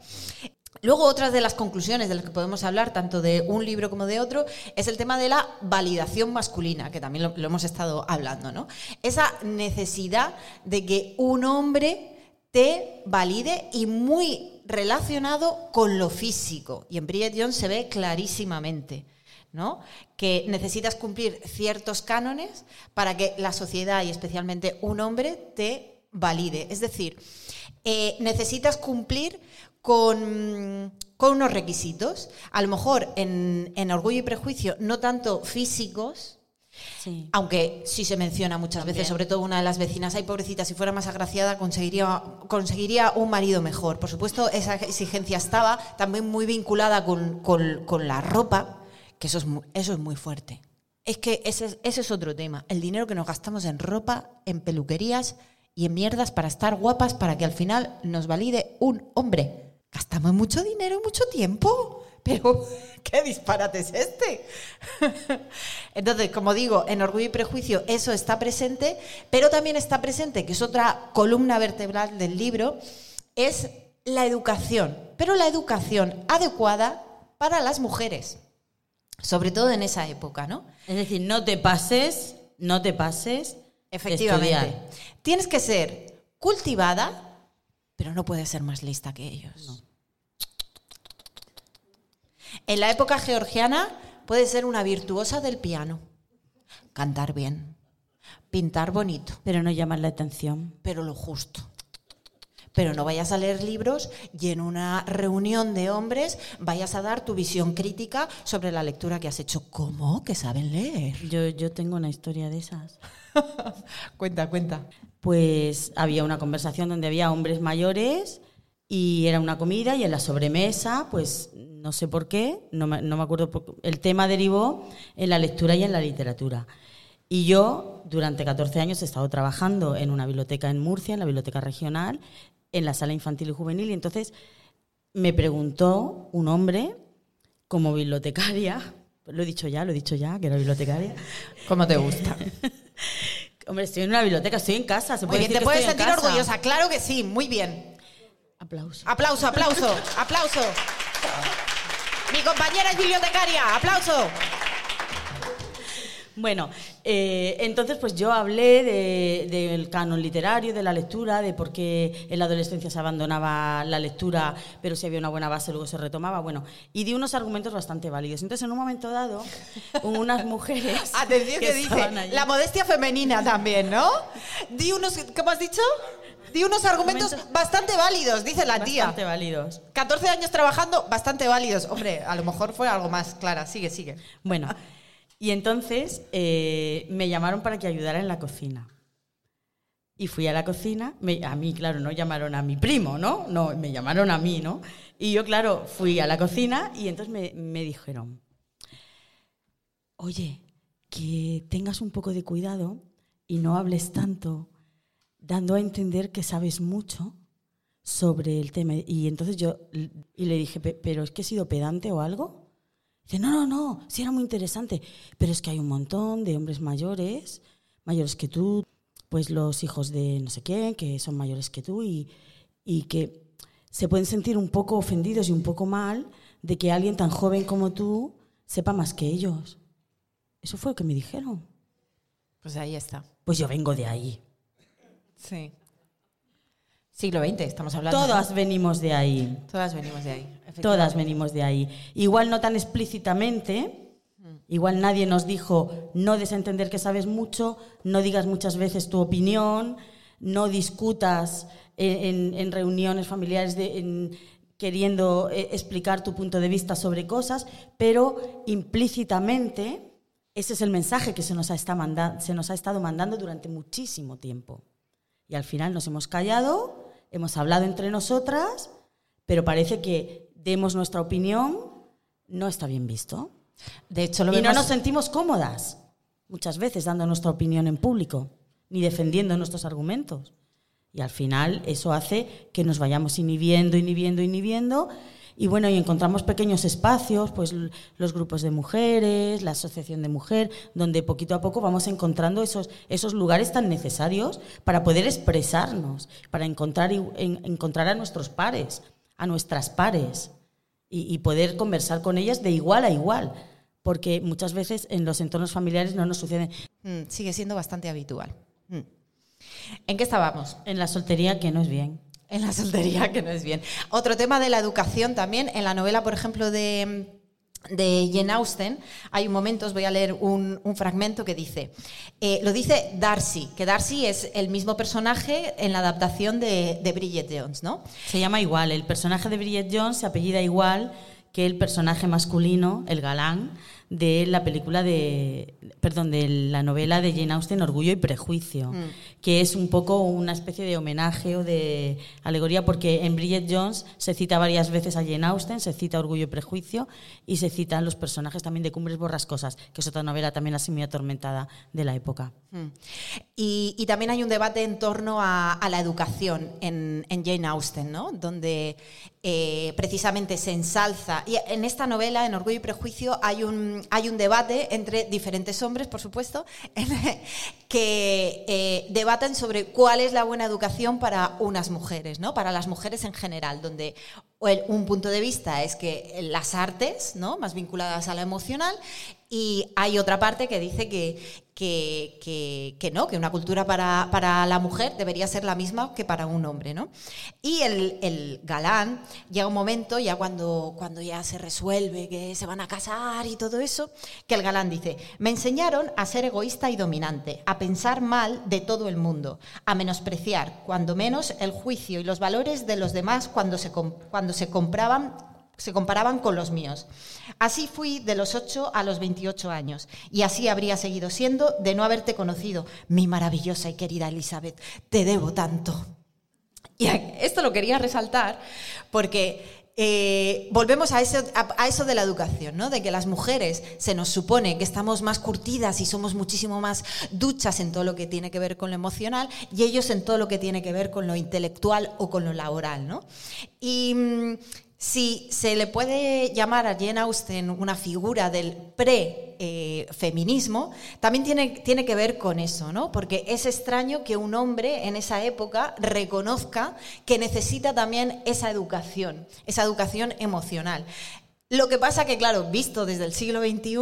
Luego, otras de las conclusiones de las que podemos hablar, tanto de un libro como de otro, es el tema de la validación masculina, que también lo, lo hemos estado hablando, ¿no? Esa necesidad de que un hombre te valide y muy relacionado con lo físico. Y en Bridget Jones se ve clarísimamente. ¿no? Que necesitas cumplir ciertos cánones para que la sociedad y especialmente un hombre te valide. Es decir, eh, necesitas cumplir con, con unos requisitos. A lo mejor en, en Orgullo y Prejuicio, no tanto físicos, Sí. aunque sí se menciona muchas veces, sobre todo una de las vecinas, ay pobrecita, si fuera más agraciada conseguiría, conseguiría un marido mejor. Por supuesto, esa exigencia estaba también muy vinculada con, con- con la ropa, que eso es muy, eso es muy fuerte. Es que ese, es- ese es otro tema, el dinero que nos gastamos en ropa, en peluquerías y en mierdas para estar guapas, para que al final nos valide un hombre. Gastamos mucho dinero y mucho tiempo. Pero, ¿qué disparate es este? Entonces, como digo, en Orgullo y Prejuicio eso está presente, pero también está presente, que es otra columna vertebral del libro, es la educación, pero la educación adecuada para las mujeres, sobre todo en esa época, ¿no? Es decir, no te pases, no te pases. Efectivamente. estudiar. Tienes que ser cultivada, pero no puedes ser más lista que ellos. En la época georgiana puedes ser una virtuosa del piano, cantar bien, pintar bonito, Pero no llaman la atención. pero lo justo. Pero no vayas a leer libros y en una reunión de hombres vayas a dar tu visión crítica sobre la lectura que has hecho. ¿Cómo? Que saben leer. Yo, yo tengo una historia de esas. cuenta, cuenta. Pues había una conversación donde había hombres mayores y era una comida y en la sobremesa, pues no sé por qué, no me, no me acuerdo, por- el tema derivó en la lectura y en la literatura. Y yo durante 14 años he estado trabajando en una biblioteca en Murcia, en la biblioteca regional, en la sala infantil y juvenil, y entonces me preguntó un hombre como bibliotecaria, lo he dicho ya, lo he dicho ya, que era bibliotecaria. ¿Cómo te gusta? Hombre, estoy en una biblioteca, estoy en casa, se Muy puede bien, decir te puedes sentir orgullosa. Claro que sí, muy bien. Aplauso. Aplauso, aplauso, aplauso. Mi compañera es bibliotecaria, aplauso. Bueno, eh, entonces pues yo hablé de- del canon literario, de la lectura, de por qué en la adolescencia se abandonaba la lectura, pero si había una buena base luego se retomaba, bueno, y di unos argumentos bastante válidos. Entonces en un momento dado, unas mujeres... Atención que, dice, estaban allí- la modestia femenina también, ¿no? Di unos, ¿cómo has dicho? Di unos argumentos Argumentos- bastante válidos, dice la tía. Bastante válidos. 14 años trabajando, bastante válidos. Hombre, a lo mejor fue algo más, Clara. Sigue, sigue. Bueno, y entonces eh, me llamaron para que ayudara en la cocina. Y fui a la cocina, me- a mí, claro, no llamaron a mi primo, ¿no? No, me llamaron a mí, ¿no? Y yo, claro, fui a la cocina y entonces me, me dijeron, oye, que tengas un poco de cuidado y no hables tanto, dando a entender que sabes mucho sobre el tema. Y entonces yo y le dije, "Pe- pero es que he sido pedante o algo. No, no, no, sí era muy interesante, pero es que hay un montón de hombres mayores, mayores que tú, pues los hijos de no sé quién, que son mayores que tú y, y que se pueden sentir un poco ofendidos y un poco mal de que alguien tan joven como tú sepa más que ellos. Eso fue lo que me dijeron. Pues ahí está. Pues yo vengo de ahí. Sí. Siglo XX, estamos hablando. Todas venimos de ahí. Todas venimos de ahí. Todas venimos de ahí. Igual no tan explícitamente, igual nadie nos dijo no des a entender que sabes mucho, no digas muchas veces tu opinión, no discutas en, en- en reuniones familiares de- en- queriendo eh, explicar tu punto de vista sobre cosas, pero implícitamente ese es el mensaje que se nos ha, está manda- se nos ha estado mandando durante muchísimo tiempo. Y al final nos hemos callado, hemos hablado entre nosotras, pero parece que demos nuestra opinión, no está bien visto. De hecho, lo y no nos sentimos cómodas muchas veces dando nuestra opinión en público, ni defendiendo nuestros argumentos. Y al final eso hace que nos vayamos inhibiendo, inhibiendo, inhibiendo. Y bueno, y encontramos pequeños espacios, pues los grupos de mujeres, la asociación de mujer, donde poquito a poco vamos encontrando esos, esos lugares tan necesarios para poder expresarnos, para encontrar, en- encontrar a nuestros pares, a nuestras pares y, y poder conversar con ellas de igual a igual. Porque muchas veces en los entornos familiares no nos sucede. Mm, sigue siendo bastante habitual. Mm. ¿En qué estábamos? En la soltería que no es bien. En la soltería, que no es bien. Otro tema de la educación también. En la novela, por ejemplo, de, de Jane Austen, hay un momento, os voy a leer un, un fragmento que dice, eh, lo dice Darcy, que Darcy es el mismo personaje en la adaptación de, de Bridget Jones, ¿no? Se llama igual. El personaje de Bridget Jones se apellida igual que el personaje masculino, el galán, de la película de. Perdón, de la novela de Jane Austen, Orgullo y Prejuicio, que es un poco una especie de homenaje o de alegoría, porque en Bridget Jones se cita varias veces a Jane Austen, se cita Orgullo y Prejuicio y se citan los personajes también de Cumbres Borrascosas, que es otra novela también así muy atormentada de la época. Mm. Y, también hay un debate en torno a, la educación en, Jane Austen, ¿no? donde eh, precisamente se ensalza. Y en esta novela, en Orgullo y Prejuicio, hay un, hay un debate entre diferentes hombres, por supuesto, que eh, debaten sobre cuál es la buena educación para unas mujeres, ¿no? para las mujeres en general, donde un punto de vista es que las artes, ¿no? más vinculadas a lo emocional, y hay otra parte que dice que, que, que- no, que una cultura para, para la mujer debería ser la misma que para un hombre. ¿no? Y el, el galán llega un momento, ya cuando, cuando ya se resuelve que se van a casar y todo eso, que el galán dice, me enseñaron a ser egoísta y dominante, a pensar mal de todo el mundo, a menospreciar, cuando menos, el juicio y los valores de los demás cuando se, cuando se compraban se comparaban con los míos. Así fui de los 8 a los 28 años y así habría seguido siendo de no haberte conocido, mi maravillosa y querida Elizabeth. Te debo tanto. Y esto lo quería resaltar porque eh, volvemos a eso, a eso de la educación, ¿no? de que las mujeres se nos supone que estamos más curtidas y somos muchísimo más duchas en todo lo que tiene que ver con lo emocional y ellos en todo lo que tiene que ver con lo intelectual o con lo laboral. ¿no? Y mm, si se le puede llamar a Jane Austen una figura del pre-feminismo, también tiene, tiene que ver con eso, ¿no? Porque es extraño que un hombre en esa época reconozca que necesita también esa educación, esa educación emocional. Lo que pasa que, claro, visto desde el siglo XXI,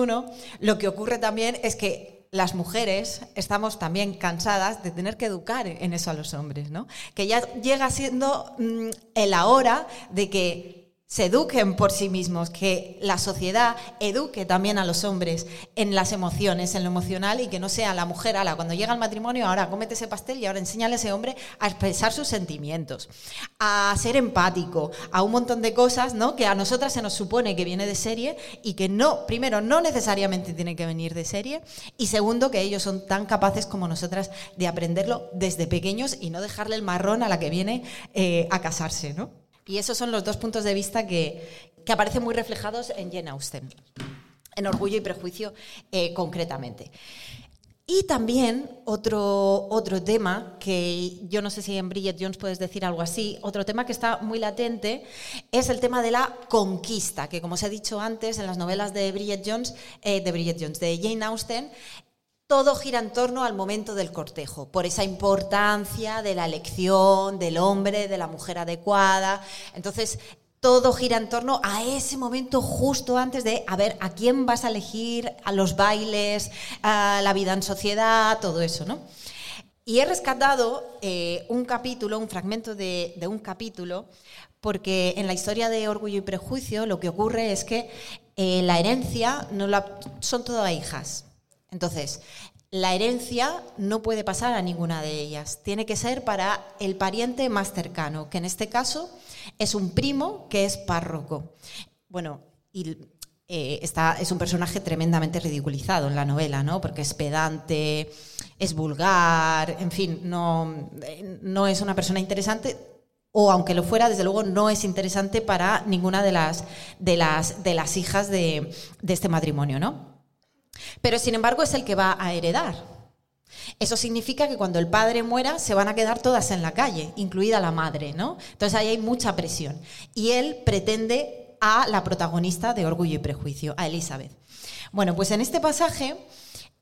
lo que ocurre también es que las mujeres estamos también cansadas de tener que educar en eso a los hombres, ¿no? Que ya llega siendo mm, el ahora de que se eduquen por sí mismos, que la sociedad eduque también a los hombres en las emociones, en lo emocional y que no sea la mujer, ala, cuando llega al matrimonio, ahora cómete ese pastel y ahora enséñale a ese hombre a expresar sus sentimientos, a ser empático, a un montón de cosas, ¿no? Que a nosotras se nos supone que viene de serie y que no, primero, no necesariamente tiene que venir de serie y segundo, que ellos son tan capaces como nosotras de aprenderlo desde pequeños y no dejarle el marrón a la que viene eh, a casarse, ¿no? Y esos son los dos puntos de vista que, que aparecen muy reflejados en Jane Austen, en Orgullo y Prejuicio eh, concretamente. Y también otro, otro tema, que yo no sé si en Bridget Jones puedes decir algo así, otro tema que está muy latente es el tema de la conquista, que como os he dicho antes, en las novelas de Bridget Jones, eh, de Bridget Jones, de Jane Austen, todo gira en torno al momento del cortejo, por esa importancia de la elección del hombre, de la mujer adecuada. Entonces, todo gira en torno a ese momento justo antes de, a ver, a quién vas a elegir, a los bailes, a la vida en sociedad, todo eso, ¿no? Y he rescatado eh, un capítulo, un fragmento de, un capítulo, porque en la historia de Orgullo y Prejuicio lo que ocurre es que eh, la herencia no son todas hijas. Entonces, la herencia no puede pasar a ninguna de ellas. Tiene que ser para el pariente más cercano, que en este caso es un primo que es párroco. Bueno, y eh, está, es un personaje tremendamente ridiculizado en la novela, ¿no? Porque es pedante, es vulgar, en fin, no, no es una persona interesante. O aunque lo fuera, desde luego no es interesante para ninguna de las, de las, de las hijas de, de este matrimonio, ¿no? Pero sin embargo es el que va a heredar. Eso significa que cuando el padre muera se van a quedar todas en la calle, incluida la madre, ¿no? Entonces ahí hay mucha presión. Y él pretende a la protagonista de Orgullo y Prejuicio, a Elizabeth. Bueno, pues en este pasaje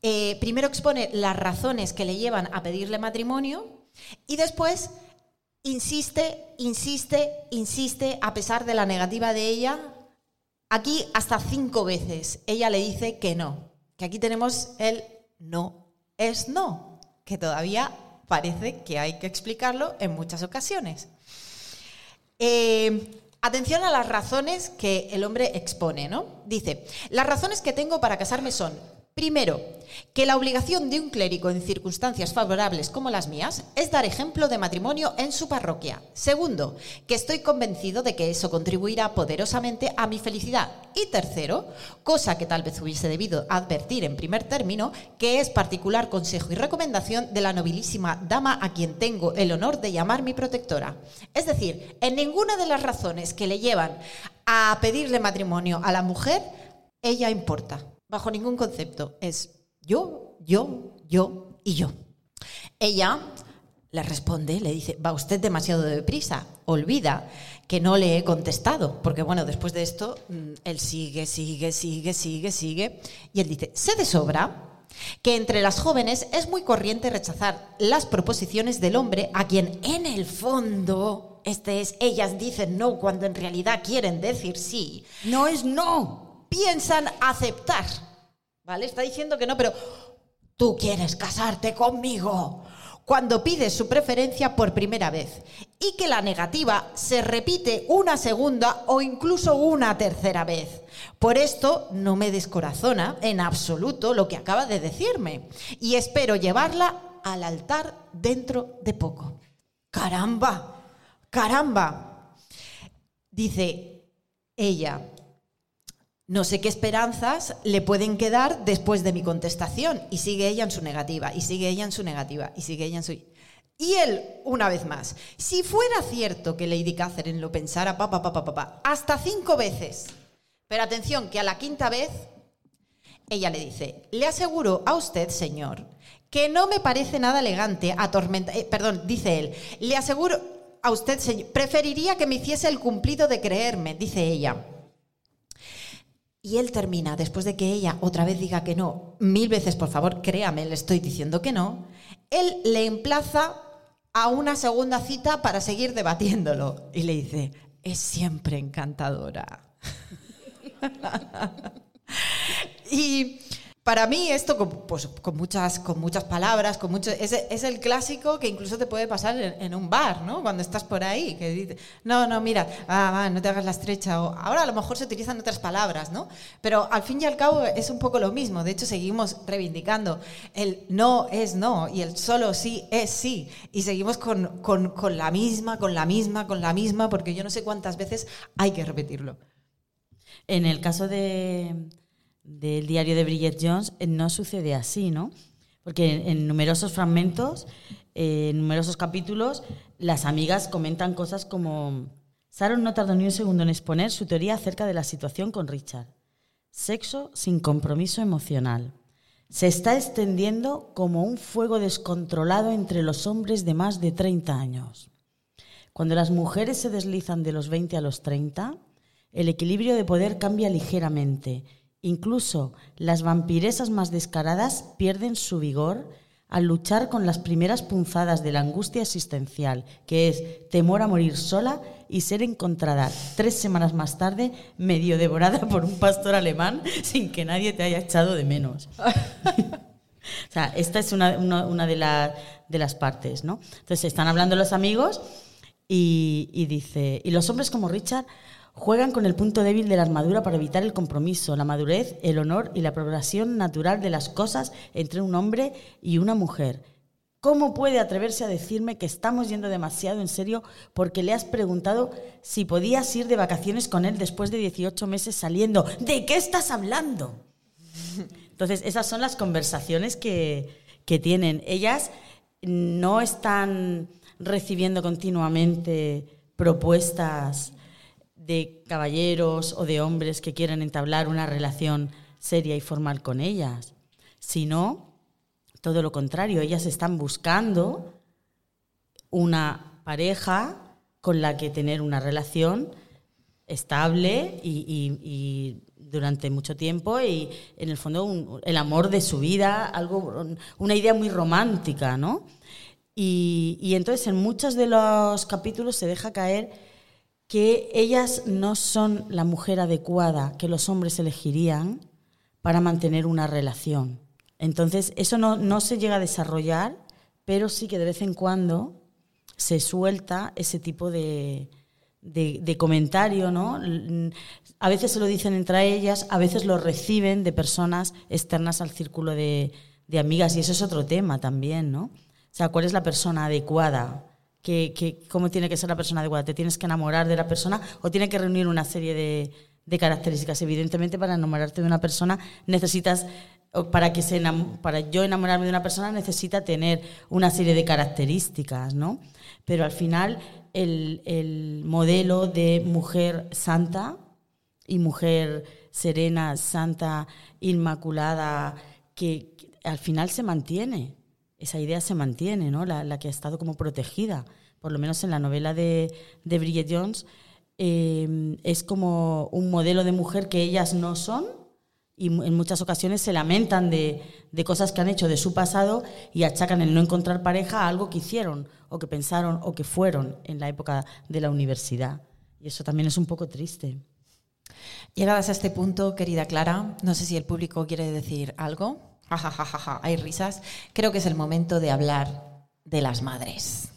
eh, primero expone las razones que le llevan a pedirle matrimonio y después insiste, insiste, insiste, a pesar de la negativa de ella, aquí hasta cinco veces ella le dice que no que aquí tenemos el no es no, que todavía parece que hay que explicarlo en muchas ocasiones. Eh, atención a las razones que el hombre expone, ¿no? Dice, las razones que tengo para casarme son Primero, que la obligación de un clérigo en circunstancias favorables como las mías es dar ejemplo de matrimonio en su parroquia. Segundo, que estoy convencido de que eso contribuirá poderosamente a mi felicidad. Y tercero, cosa que tal vez hubiese debido advertir en primer término, que es particular consejo y recomendación de la nobilísima dama a quien tengo el honor de llamar mi protectora. Es decir, en ninguna de las razones que le llevan a pedirle matrimonio a la mujer, ella importa bajo ningún concepto. Es yo, yo, yo y yo. Ella le responde, le dice, va usted demasiado deprisa, olvida que no le he contestado, porque bueno, después de esto, mm, él sigue, sigue, sigue, sigue, sigue, y él dice, sé de sobra que entre las jóvenes es muy corriente rechazar las proposiciones del hombre a quien en el fondo, este es, ellas dicen no cuando en realidad quieren decir sí, no es no, piensan aceptar. ¿Vale? Está diciendo que no, pero tú quieres casarte conmigo cuando pides su preferencia por primera vez y que la negativa se repite una segunda o incluso una tercera vez. Por esto no me descorazona en absoluto lo que acaba de decirme y espero llevarla al altar dentro de poco. Caramba, caramba. Dice ella, no sé qué esperanzas le pueden quedar después de mi contestación. Y sigue ella en su negativa, y sigue ella en su negativa, y sigue ella en su... Y él, una vez más, si fuera cierto que Lady Catherine lo pensara, papá, papá, papá, hasta cinco veces. Pero atención, que a la quinta vez, ella le dice, le aseguro a usted, señor, que no me parece nada elegante atormentar... Eh, perdón, dice él, le aseguro a usted, señor, preferiría que me hiciese el cumplido de creerme, dice ella y él termina, después de que ella otra vez diga que no, mil veces, por favor, créame, le estoy diciendo que no, él le emplaza a una segunda cita para seguir debatiéndolo. Y le dice, es siempre encantadora. y para mí esto con, pues, con, muchas, con muchas palabras, con mucho, es, el clásico que incluso te puede pasar en, un bar, ¿no? Cuando estás por ahí, que dices, no, no, mira, ah, no te hagas la estrecha. O, ahora a lo mejor se utilizan otras palabras, ¿no? Pero al fin y al cabo es un poco lo mismo. De hecho, seguimos reivindicando el no es no y el solo sí es sí. Y seguimos con, con, con la misma, con la misma, con la misma, porque yo no sé cuántas veces hay que repetirlo. En el caso de del diario de Bridget Jones eh, no sucede así, ¿no? Porque en, numerosos fragmentos, eh, en numerosos capítulos, las amigas comentan cosas como... Sharon no tardó ni un segundo en exponer su teoría acerca de la situación con Richard. Sexo sin compromiso emocional. Se está extendiendo como un fuego descontrolado entre los hombres de más de 30 años. Cuando las mujeres se deslizan de los 20 a los 30, el equilibrio de poder cambia ligeramente Incluso las vampiresas más descaradas pierden su vigor al luchar con las primeras punzadas de la angustia existencial, que es temor a morir sola y ser encontrada tres semanas más tarde medio devorada por un pastor alemán sin que nadie te haya echado de menos. o sea, esta es una, una- una de, la- de las partes, ¿no? Entonces están hablando los amigos y, y dice, y los hombres como Richard juegan con el punto débil de la armadura para evitar el compromiso, la madurez, el honor y la progresión natural de las cosas entre un hombre y una mujer. ¿Cómo puede atreverse a decirme que estamos yendo demasiado en serio porque le has preguntado si podías ir de vacaciones con él después de 18 meses saliendo? ¿De qué estás hablando? Entonces, esas son las conversaciones que, que tienen. Ellas no están recibiendo continuamente propuestas de caballeros o de hombres que quieren entablar una relación seria y formal con ellas, sino todo lo contrario, ellas están buscando una pareja con la que tener una relación estable y, durante mucho tiempo y en el fondo el amor de su vida, algo, una idea muy romántica, ¿no? Y entonces en muchos de los capítulos se deja caer que ellas no son la mujer adecuada que los hombres elegirían para mantener una relación. Entonces, eso no, no se llega a desarrollar, pero sí que de vez en cuando se suelta ese tipo de, de, comentario, ¿no? A veces se lo dicen entre ellas, a veces lo reciben de personas externas al círculo de, de amigas, y eso es otro tema también, ¿no? O sea, ¿cuál es la persona adecuada? ¿Qué, qué- cómo tiene que ser la persona adecuada? ¿Te tienes que enamorar de la persona o tiene que reunir una serie de, características? Evidentemente, para enamorarte de una persona necesitas, para, que se para yo enamorarme de una persona necesita tener una serie de características, ¿no? Pero al final, el, el modelo de mujer santa y mujer serena, santa, inmaculada, que, que al final se mantiene. Esa idea se mantiene, ¿no? La, la que ha estado como protegida. Por lo menos en la novela de, de Bridget Jones, eh, es como un modelo de mujer que ellas no son y en muchas ocasiones se lamentan de, de cosas que han hecho de su pasado y achacan el no encontrar pareja a algo que hicieron o que pensaron o que fueron en la época de la universidad. Y eso también es un poco triste. Llegadas a este punto, querida Clara, no sé si el público quiere decir algo. Ja, ja, ja, ja, ja, hay risas. Creo que es el momento de hablar de las madres.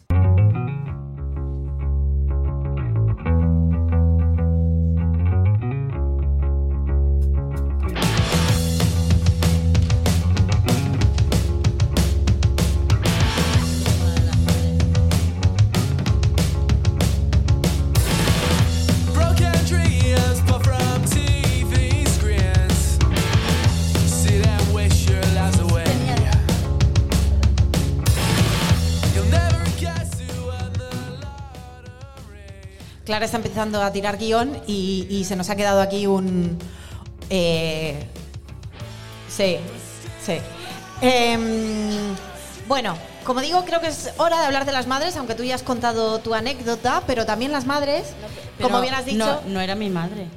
Clara está empezando a tirar guion y, y se nos ha quedado aquí un... eh, sí, sí. Em, bueno, como digo, creo que es hora de hablar de las madres, aunque tú ya has contado tu anécdota, pero también las madres, como Pero bien has dicho... No, no era mi madre.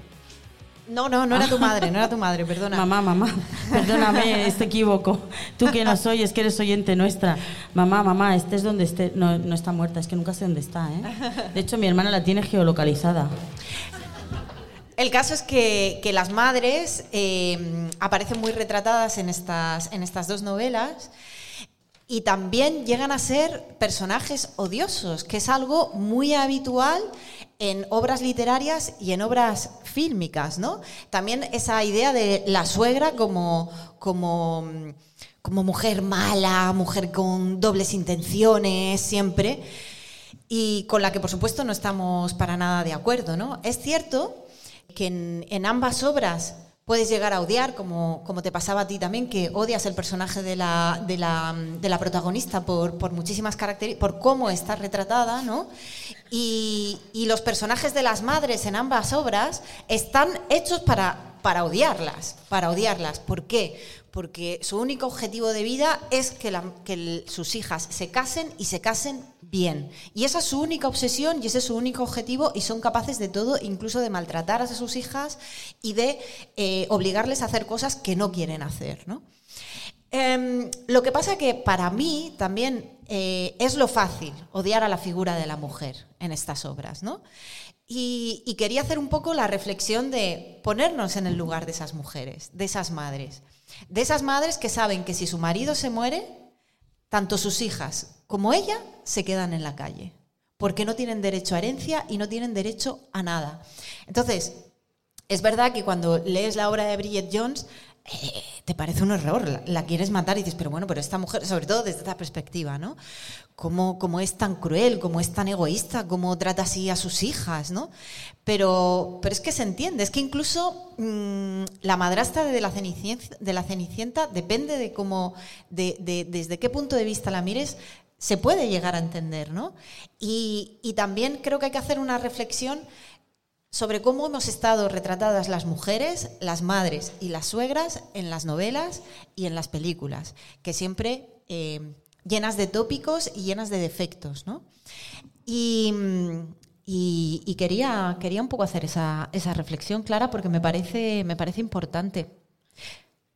No, no, no era tu madre, no era tu madre, perdona. Mamá, mamá, perdóname, este equivoco. Tú que no soy, es que eres oyente nuestra. Mamá, mamá, estés donde esté. No, no está muerta, es que nunca sé dónde está, ¿eh? De hecho, mi hermana la tiene geolocalizada. El caso es que, que las madres eh, aparecen muy retratadas en estas, en estas dos novelas y también llegan a ser personajes odiosos, que es algo muy habitual en obras literarias y en obras fílmicas, ¿no? También esa idea de la suegra como, como, como mujer mala, mujer con dobles intenciones, siempre, y con la que por supuesto no estamos para nada de acuerdo, ¿no? Es cierto que en, en ambas obras puedes llegar a odiar, como, como te pasaba a ti también, que odias el personaje de la, de la, de la protagonista por, por muchísimas características, por cómo está retratada, ¿no? Y, y los personajes de las madres en ambas obras están hechos para para odiarlas, para odiarlas. ¿Por qué? Porque su único objetivo de vida es que, sus hijas se casen y se casen bien. Y esa es su única obsesión y ese es su único objetivo y son capaces de todo, incluso de maltratar a sus hijas y de eh, obligarles a hacer cosas que no quieren hacer. Em, lo que pasa que para mí también eh, es lo fácil odiar a la figura de la mujer en estas obras, ¿no? Y quería hacer un poco la reflexión de ponernos en el lugar de esas mujeres, de esas madres, de esas madres que saben que si su marido se muere, tanto sus hijas como ella se quedan en la calle, porque no tienen derecho a herencia y no tienen derecho a nada. Entonces, es verdad que cuando lees la obra de Bridget Jones, te parece un error, la, quieres matar y dices, pero bueno, pero esta mujer, sobre todo desde esta perspectiva, ¿no? ¿Cómo, cómo es tan cruel, cómo es tan egoísta, cómo trata así a sus hijas, ¿no? Pero, pero es que se entiende, es que incluso mm, la madrastra de la, Cenicienta, de la Cenicienta depende de cómo, de- desde qué punto de vista la mires, se puede llegar a entender, ¿no? Y, y también creo que hay que hacer una reflexión sobre cómo hemos estado retratadas las mujeres, las madres y las suegras en las novelas y en las películas, que siempre eh, llenas de tópicos y llenas de defectos, ¿no? Y, mm, y- y quería, quería un poco hacer esa, esa reflexión, Clara, porque me parece, me parece importante.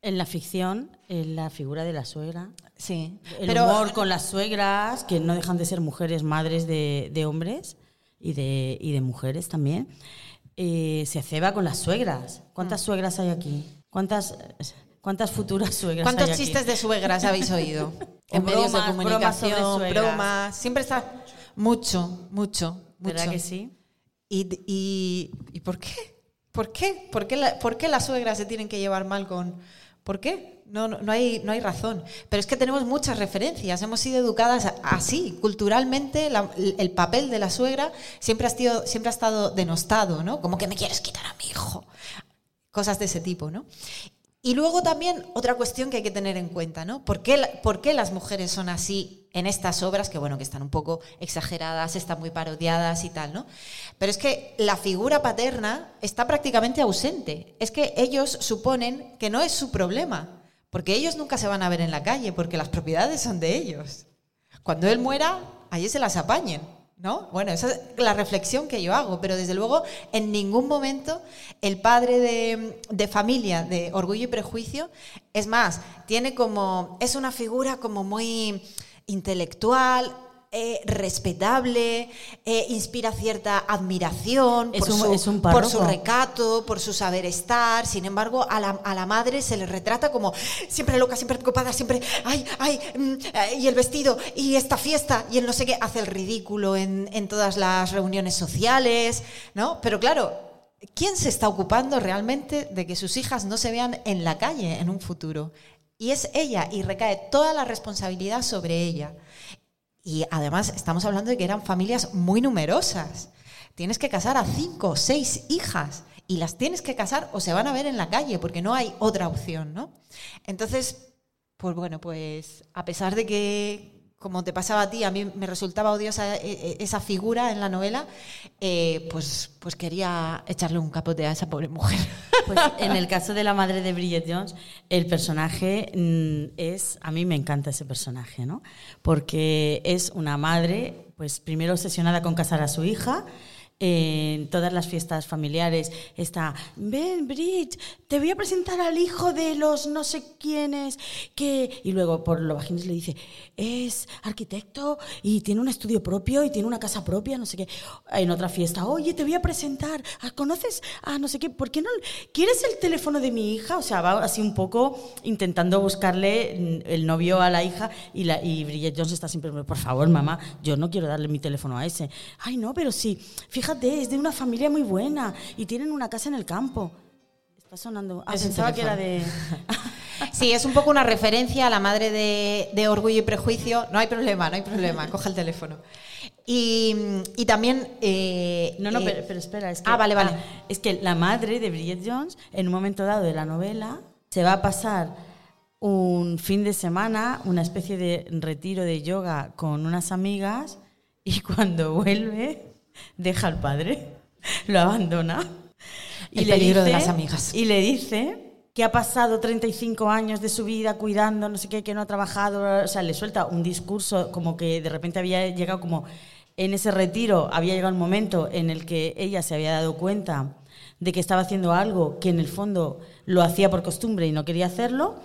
En la ficción, en la figura de la suegra, Sí. el humor con las suegras, que no dejan de ser mujeres madres de, de hombres y de, y de mujeres también, eh, se ceba con las suegras. ¿Cuántas suegras hay aquí? ¿Cuántas, cuántas futuras suegras ¿Cuántos hay aquí? chistes de suegras habéis oído? En medios de bromas, bromas sobre comunicación, suegras. bromas. Siempre está mucho, mucho, ¿Verdad mucho. que sí? ¿Y, y, ¿y por qué? ¿Por qué? ¿Por qué, la- por qué las suegras se tienen que llevar mal con.? ¿Por qué? No, no, hay, no hay razón. Pero es que tenemos muchas referencias. Hemos sido educadas así. Culturalmente, el papel de la suegra siempre ha, sido, siempre ha estado denostado, ¿no? Como que me quieres quitar a mi hijo. Cosas de ese tipo, ¿no? Y luego también otra cuestión que hay que tener en cuenta, ¿no? ¿Por qué, por qué las mujeres son así en estas obras, que bueno, que están un poco exageradas, están muy parodiadas y tal, ¿no? Pero es que la figura paterna está prácticamente ausente. Es que ellos suponen que no es su problema, porque ellos nunca se van a ver en la calle, porque las propiedades son de ellos. Cuando él muera, allí se las apañen, ¿no? Bueno, esa es la reflexión que yo hago, pero desde luego en ningún momento el padre de, de familia de Orgullo y Prejuicio, es más, tiene como, es una figura como muy intelectual, eh, respetable, eh, inspira cierta admiración por, un- su, por su recato, por su saber estar. Sin embargo, a la, a la madre se le retrata como siempre loca, siempre preocupada, siempre, ay, ay, mm, eh, y el vestido, y esta fiesta, y el no sé qué, hace el ridículo en, en todas las reuniones sociales, ¿no? Pero claro, ¿quién se está ocupando realmente de que sus hijas no se vean en la calle en un futuro? Y es ella, y recae toda la responsabilidad sobre ella. Y además estamos hablando de que eran familias muy numerosas. Tienes que casar a cinco o seis hijas y las tienes que casar o se van a ver en la calle porque no hay otra opción, ¿no? Entonces, pues bueno, pues a pesar de que, como te pasaba a ti, a mí me resultaba odiosa eh, eh, esa figura en la novela, eh, pues, pues quería echarle un capote a esa pobre mujer. Pues en el caso de la madre de Bridget Jones, el personaje mm, es, a mí me encanta ese personaje, ¿no? Porque es una madre, pues primero obsesionada con casar a su hija. En todas las fiestas familiares está, ven, Bridget, te voy a presentar al hijo de los no sé quiénes, que... Y luego por lo bajines le dice, es arquitecto y tiene un estudio propio y tiene una casa propia, no sé qué. En otra fiesta, oye, te voy a presentar, ¿ah, ¿conoces a no sé qué? ¿Por qué no? ¿Quieres el teléfono de mi hija? O sea, va así un poco intentando buscarle mm, el novio a la hija y, la, y Bridget Jones está siempre, por favor, mamá, yo no quiero darle mi teléfono a ese. Ay, no, pero sí, fíjate, es de una familia muy buena y tienen una casa en el campo. Está sonando. Ah, Es pensaba que era de... Sí, es un poco una referencia a la madre de, de Orgullo y Prejuicio. No hay problema, no hay problema, coge el teléfono. Y, y también... eh, No, no, eh, pero, pero espera. Es que, ah, vale, vale. es que la madre de Bridget Jones, en un momento dado de la novela, se va a pasar un fin de semana, una especie de retiro de yoga con unas amigas y cuando vuelve deja al padre, lo abandona. El peligro de las amigas. Y le dice que ha pasado 35 años de su vida cuidando, no sé qué, que no ha trabajado, o sea, le suelta un discurso como que de repente había llegado como en ese retiro, había llegado un momento en el que ella se había dado cuenta de que estaba haciendo algo que en el fondo lo hacía por costumbre y no quería hacerlo.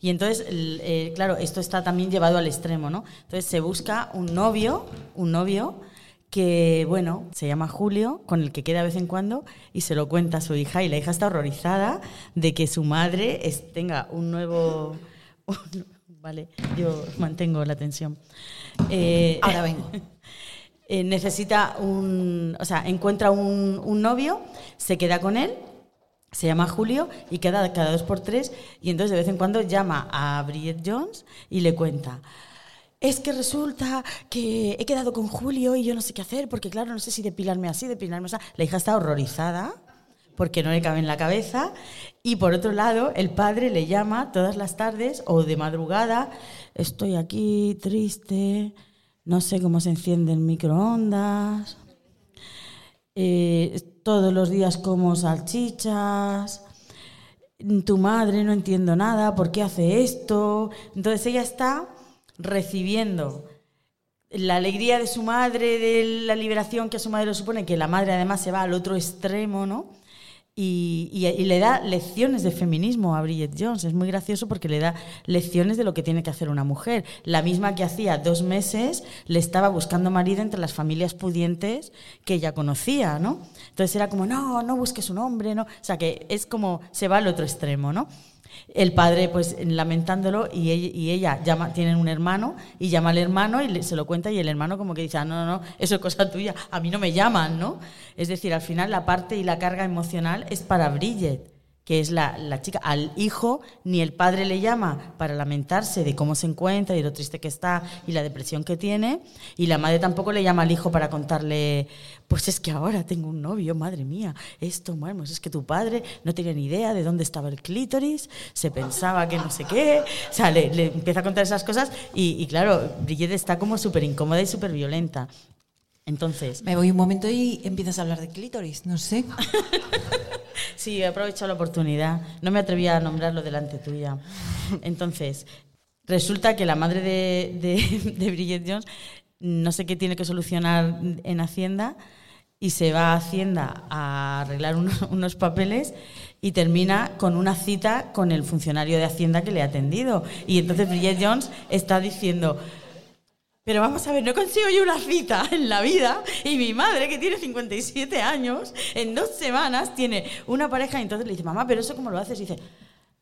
Y entonces, el- eh, claro, esto está también llevado al extremo, ¿no? Entonces se busca un novio, un novio que, bueno, se llama Julio, con el que queda de vez en cuando y se lo cuenta a su hija y la hija está horrorizada de que su madre es- tenga un nuevo... un- vale, yo mantengo la tensión. Eh, Ahora vengo. eh, necesita un, o sea, encuentra un, un novio, se queda con él, se llama Julio y queda cada dos por tres y entonces de vez en cuando llama a Bridget Jones y le cuenta. Es que resulta que he quedado con Julio y yo no sé qué hacer porque claro, no sé si depilarme así, depilarme así. La hija está horrorizada porque no le cabe en la cabeza. Y por otro lado, el padre le llama todas las tardes o de madrugada, estoy aquí triste, no sé cómo se enciende el microondas, eh, todos los días como salchichas, tu madre no entiendo nada, ¿por qué hace esto? Entonces ella está recibiendo la alegría de su madre, de la liberación que a su madre lo supone, que la madre además se va al otro extremo, ¿no? Y, y- y le da lecciones de feminismo a Bridget Jones. Es muy gracioso porque le da lecciones de lo que tiene que hacer una mujer. La misma que hacía dos meses le estaba buscando marido entre las familias pudientes que ella conocía, ¿no? Entonces era como, no, no busques un hombre, ¿no? O sea, que es como, se va al otro extremo, ¿no? El padre, pues, lamentándolo, y ella, llama, tienen un hermano, y llama al hermano y se lo cuenta, y el hermano como que dice, ah, no, no, no, eso es cosa tuya, a mí no me llaman, ¿no? Es decir, al final la parte y la carga emocional es para Bridget, que es la, la chica. Al hijo ni el padre le llama para lamentarse de cómo se encuentra y lo triste que está y la depresión que tiene, y la madre tampoco le llama al hijo para contarle, pues es que ahora tengo un novio, madre mía, esto, bueno, es que tu padre no tenía ni idea de dónde estaba el clítoris, se pensaba que no sé qué, o sea, le, le empieza a contar esas cosas y, y claro, Brigitte está como súper incómoda y súper violenta. Entonces, Me voy un momento y empiezas a hablar de clítoris, no sé. Sí, he aprovechado la oportunidad. No me atrevía a nombrarlo delante tuya. Entonces, resulta que la madre de, de, Bridget Jones no sé qué tiene que solucionar en Hacienda y se va a Hacienda a arreglar unos, unos papeles y termina con una cita con el funcionario de Hacienda que le ha atendido. Y entonces Bridget Jones está diciendo, pero vamos a ver, no consigo yo una cita en la vida y mi madre, que tiene 57 años, en dos semanas tiene una pareja y entonces le dice, mamá, pero eso cómo lo haces? Y dice,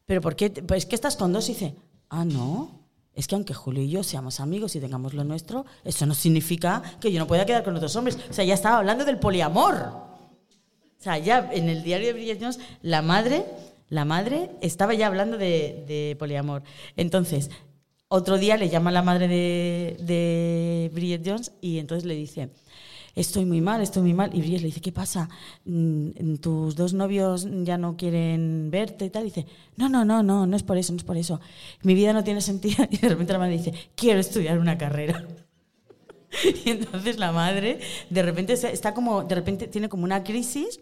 pero ¿por qué? Pues que estás con dos y dice, ah, no. Es que aunque Julio y yo seamos amigos y tengamos lo nuestro, eso no significa que yo no pueda quedar con otros hombres. O sea, ya estaba hablando del poliamor. O sea, ya en el diario de Jones, la madre, la madre estaba ya hablando de poliamor. Entonces, otro día le llama la madre de, de Bridget Jones y entonces le dice, estoy muy mal, estoy muy mal. Y Bridget le dice, ¿qué pasa? Mm, ¿Tus dos novios ya no quieren verte y tal? Y dice, no, no, no, no, no es por eso, no es por eso. Mi vida no tiene sentido. Y de repente la madre dice, quiero estudiar una carrera. Y entonces la madre de repente está como, de repente tiene como una crisis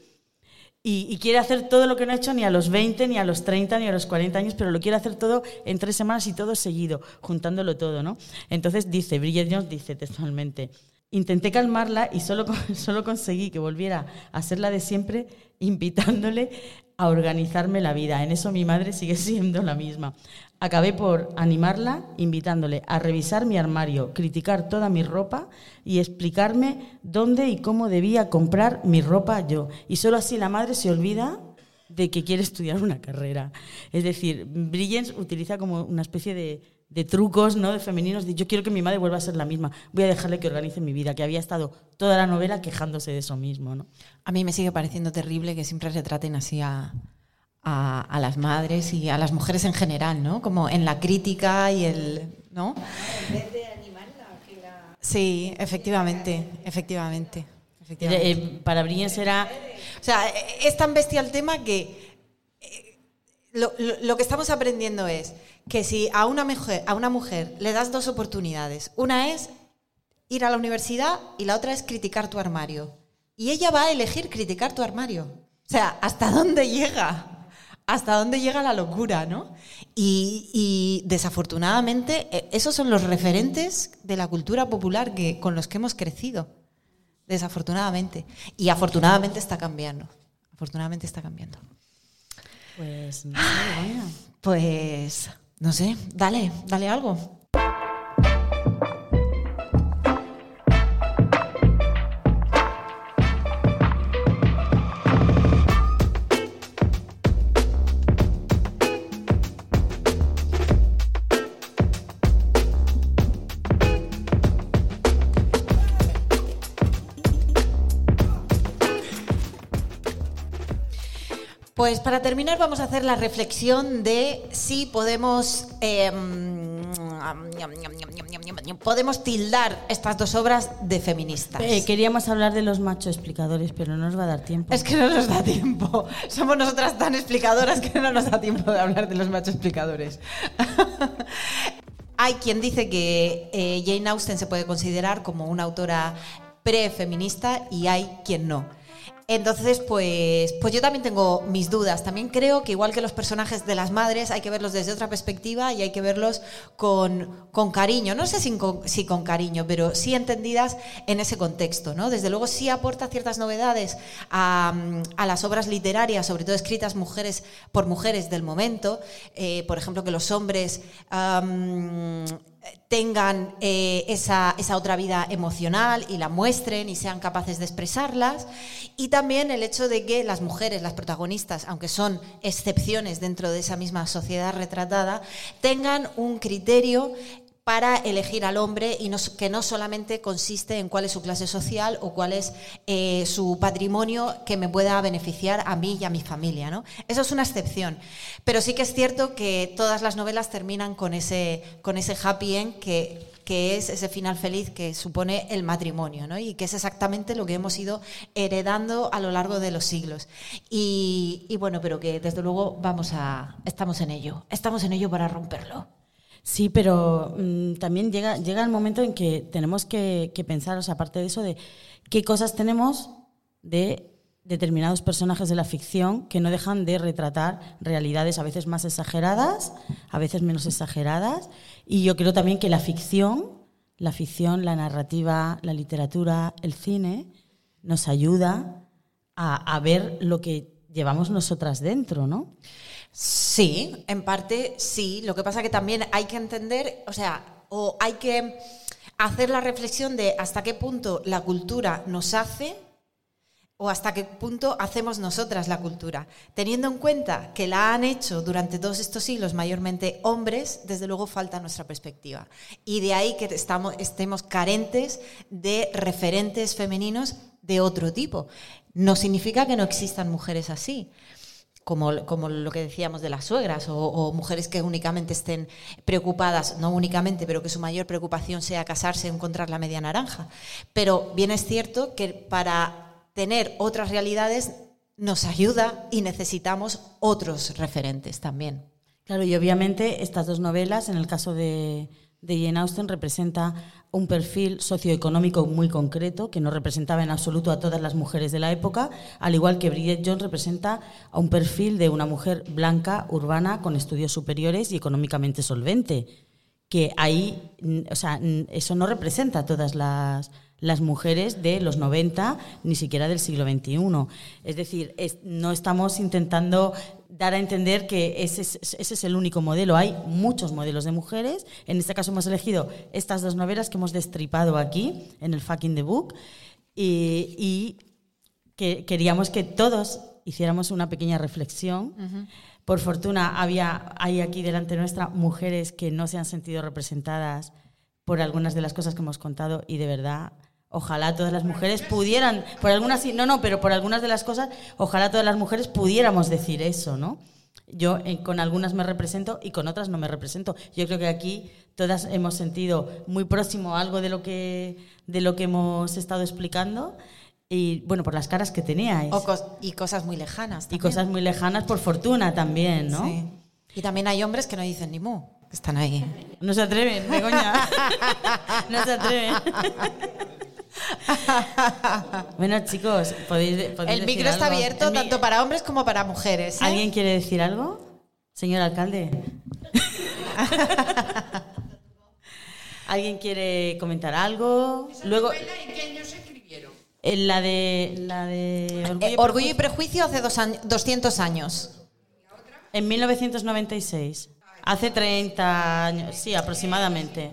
y, quiere hacer todo lo que no ha hecho ni a los 20, ni a los 30, ni a los 40 años, pero lo quiere hacer todo en tres semanas y todo seguido, juntándolo todo, ¿no? Entonces dice, Bridget Jones dice textualmente, intenté calmarla y solo, solo conseguí que volviera a ser la de siempre, invitándole a organizarme la vida. En eso mi madre sigue siendo la misma. Acabé por animarla, invitándole a revisar mi armario, criticar toda mi ropa y explicarme dónde y cómo debía comprar mi ropa yo. Y solo así la madre se olvida de que quiere estudiar una carrera. Es decir, Brilliance utiliza como una especie de, de trucos ¿no? de femeninos de yo quiero que mi madre vuelva a ser la misma, voy a dejarle que organice mi vida, que había estado toda la novela quejándose de eso mismo. ¿no? A mí me sigue pareciendo terrible que siempre se traten así a, a, a las madres y a las mujeres en general, ¿no? Como en la crítica y el. ¿No? En vez de animarla, Sí, efectivamente, efectivamente. efectivamente. Eh, para Brilliance era O sea, eh, es tan bestia el tema que eh, lo, lo- lo que estamos aprendiendo es que si a una, mujer, a una mujer le das dos oportunidades, una es ir a la universidad y la otra es criticar tu armario. Y ella va a elegir criticar tu armario. O sea, ¿hasta dónde llega? ¿Hasta dónde llega la locura, no? Y, y desafortunadamente, eh, esos son los referentes de la cultura popular que, con los que hemos crecido. Desafortunadamente. Y afortunadamente está cambiando. Afortunadamente está cambiando. Pues no sé, Begoña. Pues, no sé, dale, dale algo. Pues para terminar vamos a hacer la reflexión de si podemos eh, podemos tildar estas dos obras de feministas. Eh, queríamos hablar de los machos explicadores, pero no nos va a dar tiempo. Es que no nos da tiempo. Somos nosotras tan explicadoras que no nos da tiempo de hablar de los machos explicadores. Hay quien dice que eh, Jane Austen se puede considerar como una autora prefeminista y hay quien no. Entonces, pues, pues yo también tengo mis dudas. También creo que igual que los personajes de las madres, hay que verlos desde otra perspectiva y hay que verlos con, con cariño. No sé si con, cariño, pero sí entendidas en ese contexto. ¿no? Desde luego sí aporta ciertas novedades a, las obras literarias, sobre todo escritas mujeres por mujeres del momento. Eh, por ejemplo, que los hombres... tengan eh, esa, esa otra vida emocional y la muestren y sean capaces de expresarlas. Y también el hecho de que las mujeres, las protagonistas, aunque son excepciones dentro de esa misma sociedad retratada, tengan un criterio para elegir al hombre y no- que no solamente consiste en cuál es su clase social o cuál es eh, su patrimonio que me pueda beneficiar a mí y a mi familia. ¿no? Eso es una excepción. Pero sí que es cierto que todas las novelas terminan con ese, con ese happy end que, que es ese final feliz que supone el matrimonio, ¿no? y que es exactamente lo que hemos ido heredando a lo largo de los siglos. Y, y bueno, pero que desde luego vamos a, estamos en ello, estamos en ello para romperlo. Sí, pero mm, también llega, llega el momento en que tenemos que, que pensar, o sea, aparte de eso, de qué cosas tenemos de determinados personajes de la ficción que no dejan de retratar realidades a veces más exageradas, a veces menos exageradas. Y yo creo también que la ficción, la ficción, la narrativa, la literatura, el cine, nos ayuda a, a ver lo que llevamos nosotras dentro, ¿no? Sí, en parte sí. Lo que pasa que también hay que entender, o sea, o hay que hacer la reflexión de hasta qué punto la cultura nos hace o hasta qué punto hacemos nosotras la cultura. Teniendo en cuenta que la han hecho durante todos estos siglos mayormente hombres, desde luego falta nuestra perspectiva. Y de ahí que estamos, estemos carentes de referentes femeninos de otro tipo. No significa que no existan mujeres así como, como lo que decíamos de las suegras, o, mujeres que únicamente estén preocupadas, no únicamente, pero que su mayor preocupación sea casarse encontrar la media naranja. Pero bien es cierto que para tener otras realidades nos ayuda y necesitamos otros referentes también. Claro, y obviamente estas dos novelas, en el caso de, de Jane Austen, representa un perfil socioeconómico muy concreto que no representaba en absoluto a todas las mujeres de la época, al igual que Bridget Jones representa a un perfil de una mujer blanca, urbana, con estudios superiores y económicamente solvente. Que ahí, o sea, eso no representa a todas las, las mujeres de los 90, ni siquiera del siglo XXI. Es decir, es- no estamos intentando dar a entender que ese es, ese es el único modelo. Hay muchos modelos de mujeres. En este caso hemos elegido estas dos novelas que hemos destripado aquí, en el Fucking the Book, y, y que queríamos que todos hiciéramos una pequeña reflexión. Por fortuna había hay aquí delante nuestra mujeres que no se han sentido representadas por algunas de las cosas que hemos contado y de verdad ojalá todas las mujeres pudieran por algunas sí, no no pero por algunas de las cosas ojalá todas las mujeres pudiéramos decir eso no yo eh, con algunas me represento y con otras no me represento yo creo que aquí todas hemos sentido muy próximo algo de lo que de lo que hemos estado explicando y bueno por las caras que teníais O cos- y cosas muy lejanas. y también. cosas muy lejanas por fortuna también no Sí. Y también hay hombres que no dicen ni mu, que están ahí. no se atreven Begoña no se atreven Bueno, chicos, podéis, podéis El decir micro está algo? abierto El mi- tanto para hombres como para mujeres. ¿eh? ¿Alguien quiere decir algo? Señor alcalde. ¿Alguien quiere comentar algo? Luego. ¿En qué año se escribieron? La de. La de Orgullo, Eh, y Orgullo y Prejuicio. Hace dos años, 200 años. En 1996. Hace 30 años, sí, aproximadamente.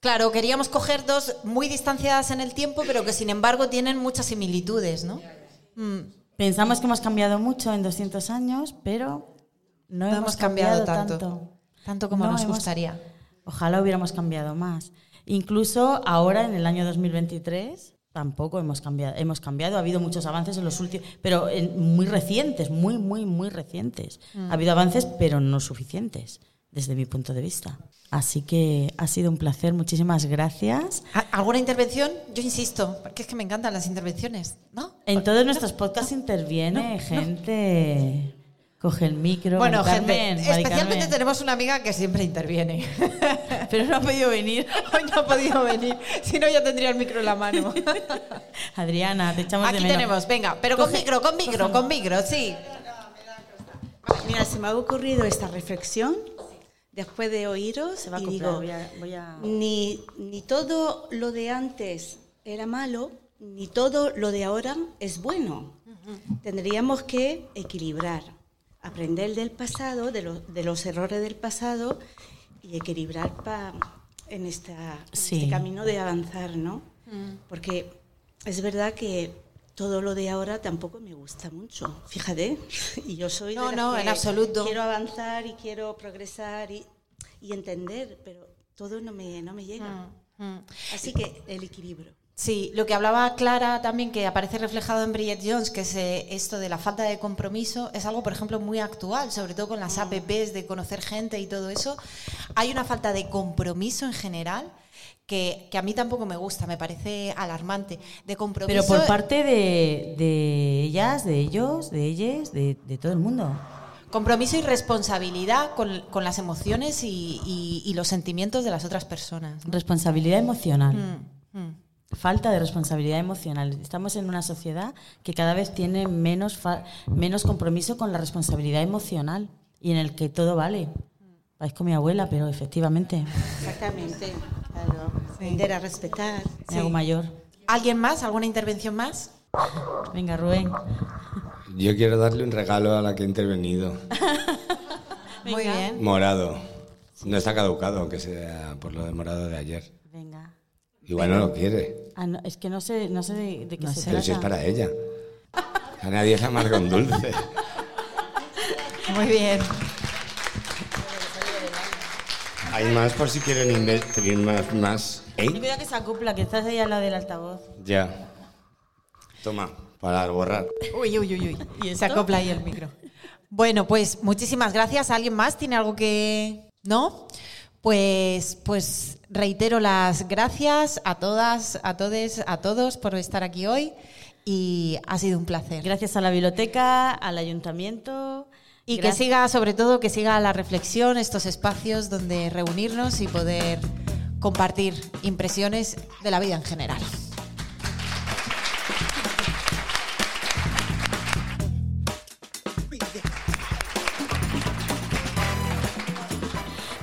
Claro, queríamos coger dos muy distanciadas en el tiempo, pero que sin embargo tienen muchas similitudes, ¿no? Mm. Pensamos que hemos cambiado mucho en 200 años, pero no, No hemos cambiado tanto. Tanto como nos hemos- gustaría. Ojalá hubiéramos cambiado más. Incluso ahora, en el año 2023, tampoco hemos cambiado. Hemos cambiado, ha habido muchos avances en los últimos, pero en- muy recientes, muy, muy, muy recientes. Mm. Ha habido avances, pero no suficientes, desde mi punto de vista. Así que ha sido un placer, muchísimas gracias. ¿A- ¿Alguna intervención? Yo insisto, porque es que me encantan las intervenciones, ¿no? En todos nuestros podcasts interviene gente. Coge el micro. Bueno, gente, Carmen, Mari especialmente Carmen. tenemos una amiga que siempre interviene. Pero no ha podido venir. Hoy no ha podido venir, si no ya tendría el micro en la mano. Adriana, te echamos Aquí de menos. tenemos, venga, pero con Coge- micro, con micro, con micro, sí. Mira, se me ha ocurrido esta reflexión después de oíros Se va a y acoplar, digo, voy a- voy a- ni, ni todo lo de antes era malo, ni todo lo de ahora es bueno. Tendríamos que equilibrar, aprender del pasado, de, lo- de los errores del pasado y equilibrar pa- en, esta, Sí. este camino de avanzar, ¿no? Porque es verdad que todo lo de ahora tampoco me gusta mucho, fíjate. Y yo soy de No, las no, que en absoluto. Quiero avanzar y quiero progresar y, y entender, pero todo no me, no me llega. Mm, Así que el equilibrio. Sí, lo que hablaba Clara también, que aparece reflejado en Bridget Jones, que es eh, esto de la falta de compromiso, es algo, por ejemplo, muy actual, sobre todo con las apps de conocer gente y todo eso. Hay una falta de compromiso en general que, que a mí tampoco me gusta, me parece alarmante. De compromiso. Pero por parte de, de ellas, de ellos, de ellas, de, de todo el mundo. Compromiso y responsabilidad con, con las emociones y, y- y los sentimientos de las otras personas. ¿no? Responsabilidad emocional. Mm, mm. Falta de responsabilidad emocional. Estamos en una sociedad que cada vez tiene menos, menos compromiso con la responsabilidad emocional y en el que todo vale. Parezco mi abuela, pero efectivamente Exactamente. Claro. Aprender a respetar. me hago mayor. ¿Alguien más? ¿Alguna intervención más? Venga, Rubén. Yo quiero darle un regalo a la que ha intervenido. Muy bien. Morado. No está caducado, aunque sea por lo de morado de ayer. Venga. Igual no lo quiere, Ah, no, es que no sé, no sé de, de qué se pero si es trata. para ella. A nadie le amarga un dulce. Muy bien. Hay más por si quieren invertir más. más. ¿Eh? cuidado que se acopla, que estás ahí al lado del altavoz. Ya. Toma, para borrar. Uy, uy, uy, uy. Se acopla ahí el micro. Bueno, pues muchísimas gracias. ¿Alguien más tiene algo que.? ¿No? Pues, pues reitero las gracias a todas, a todos, a todos por estar aquí hoy y ha sido un placer. Gracias a la biblioteca, al ayuntamiento. Y que siga, sobre todo, que siga la reflexión, estos espacios donde reunirnos y poder compartir impresiones de la vida en general.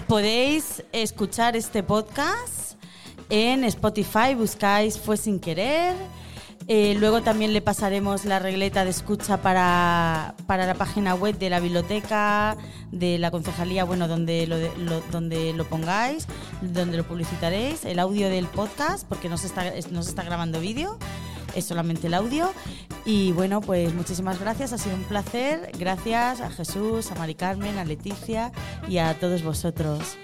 Podéis escuchar este podcast en Spotify, buscáis Fue sin querer. Eh, luego también le pasaremos la regleta de escucha para, para la página web de la biblioteca, de la concejalía, bueno, donde lo, lo- donde lo pongáis, donde lo publicitaréis, el audio del podcast, porque no se está, es- no se está grabando vídeo, es solamente el audio. Y bueno, pues muchísimas gracias, ha sido un placer. Gracias a Jesús, a Mari Carmen, a Leticia y a todos vosotros.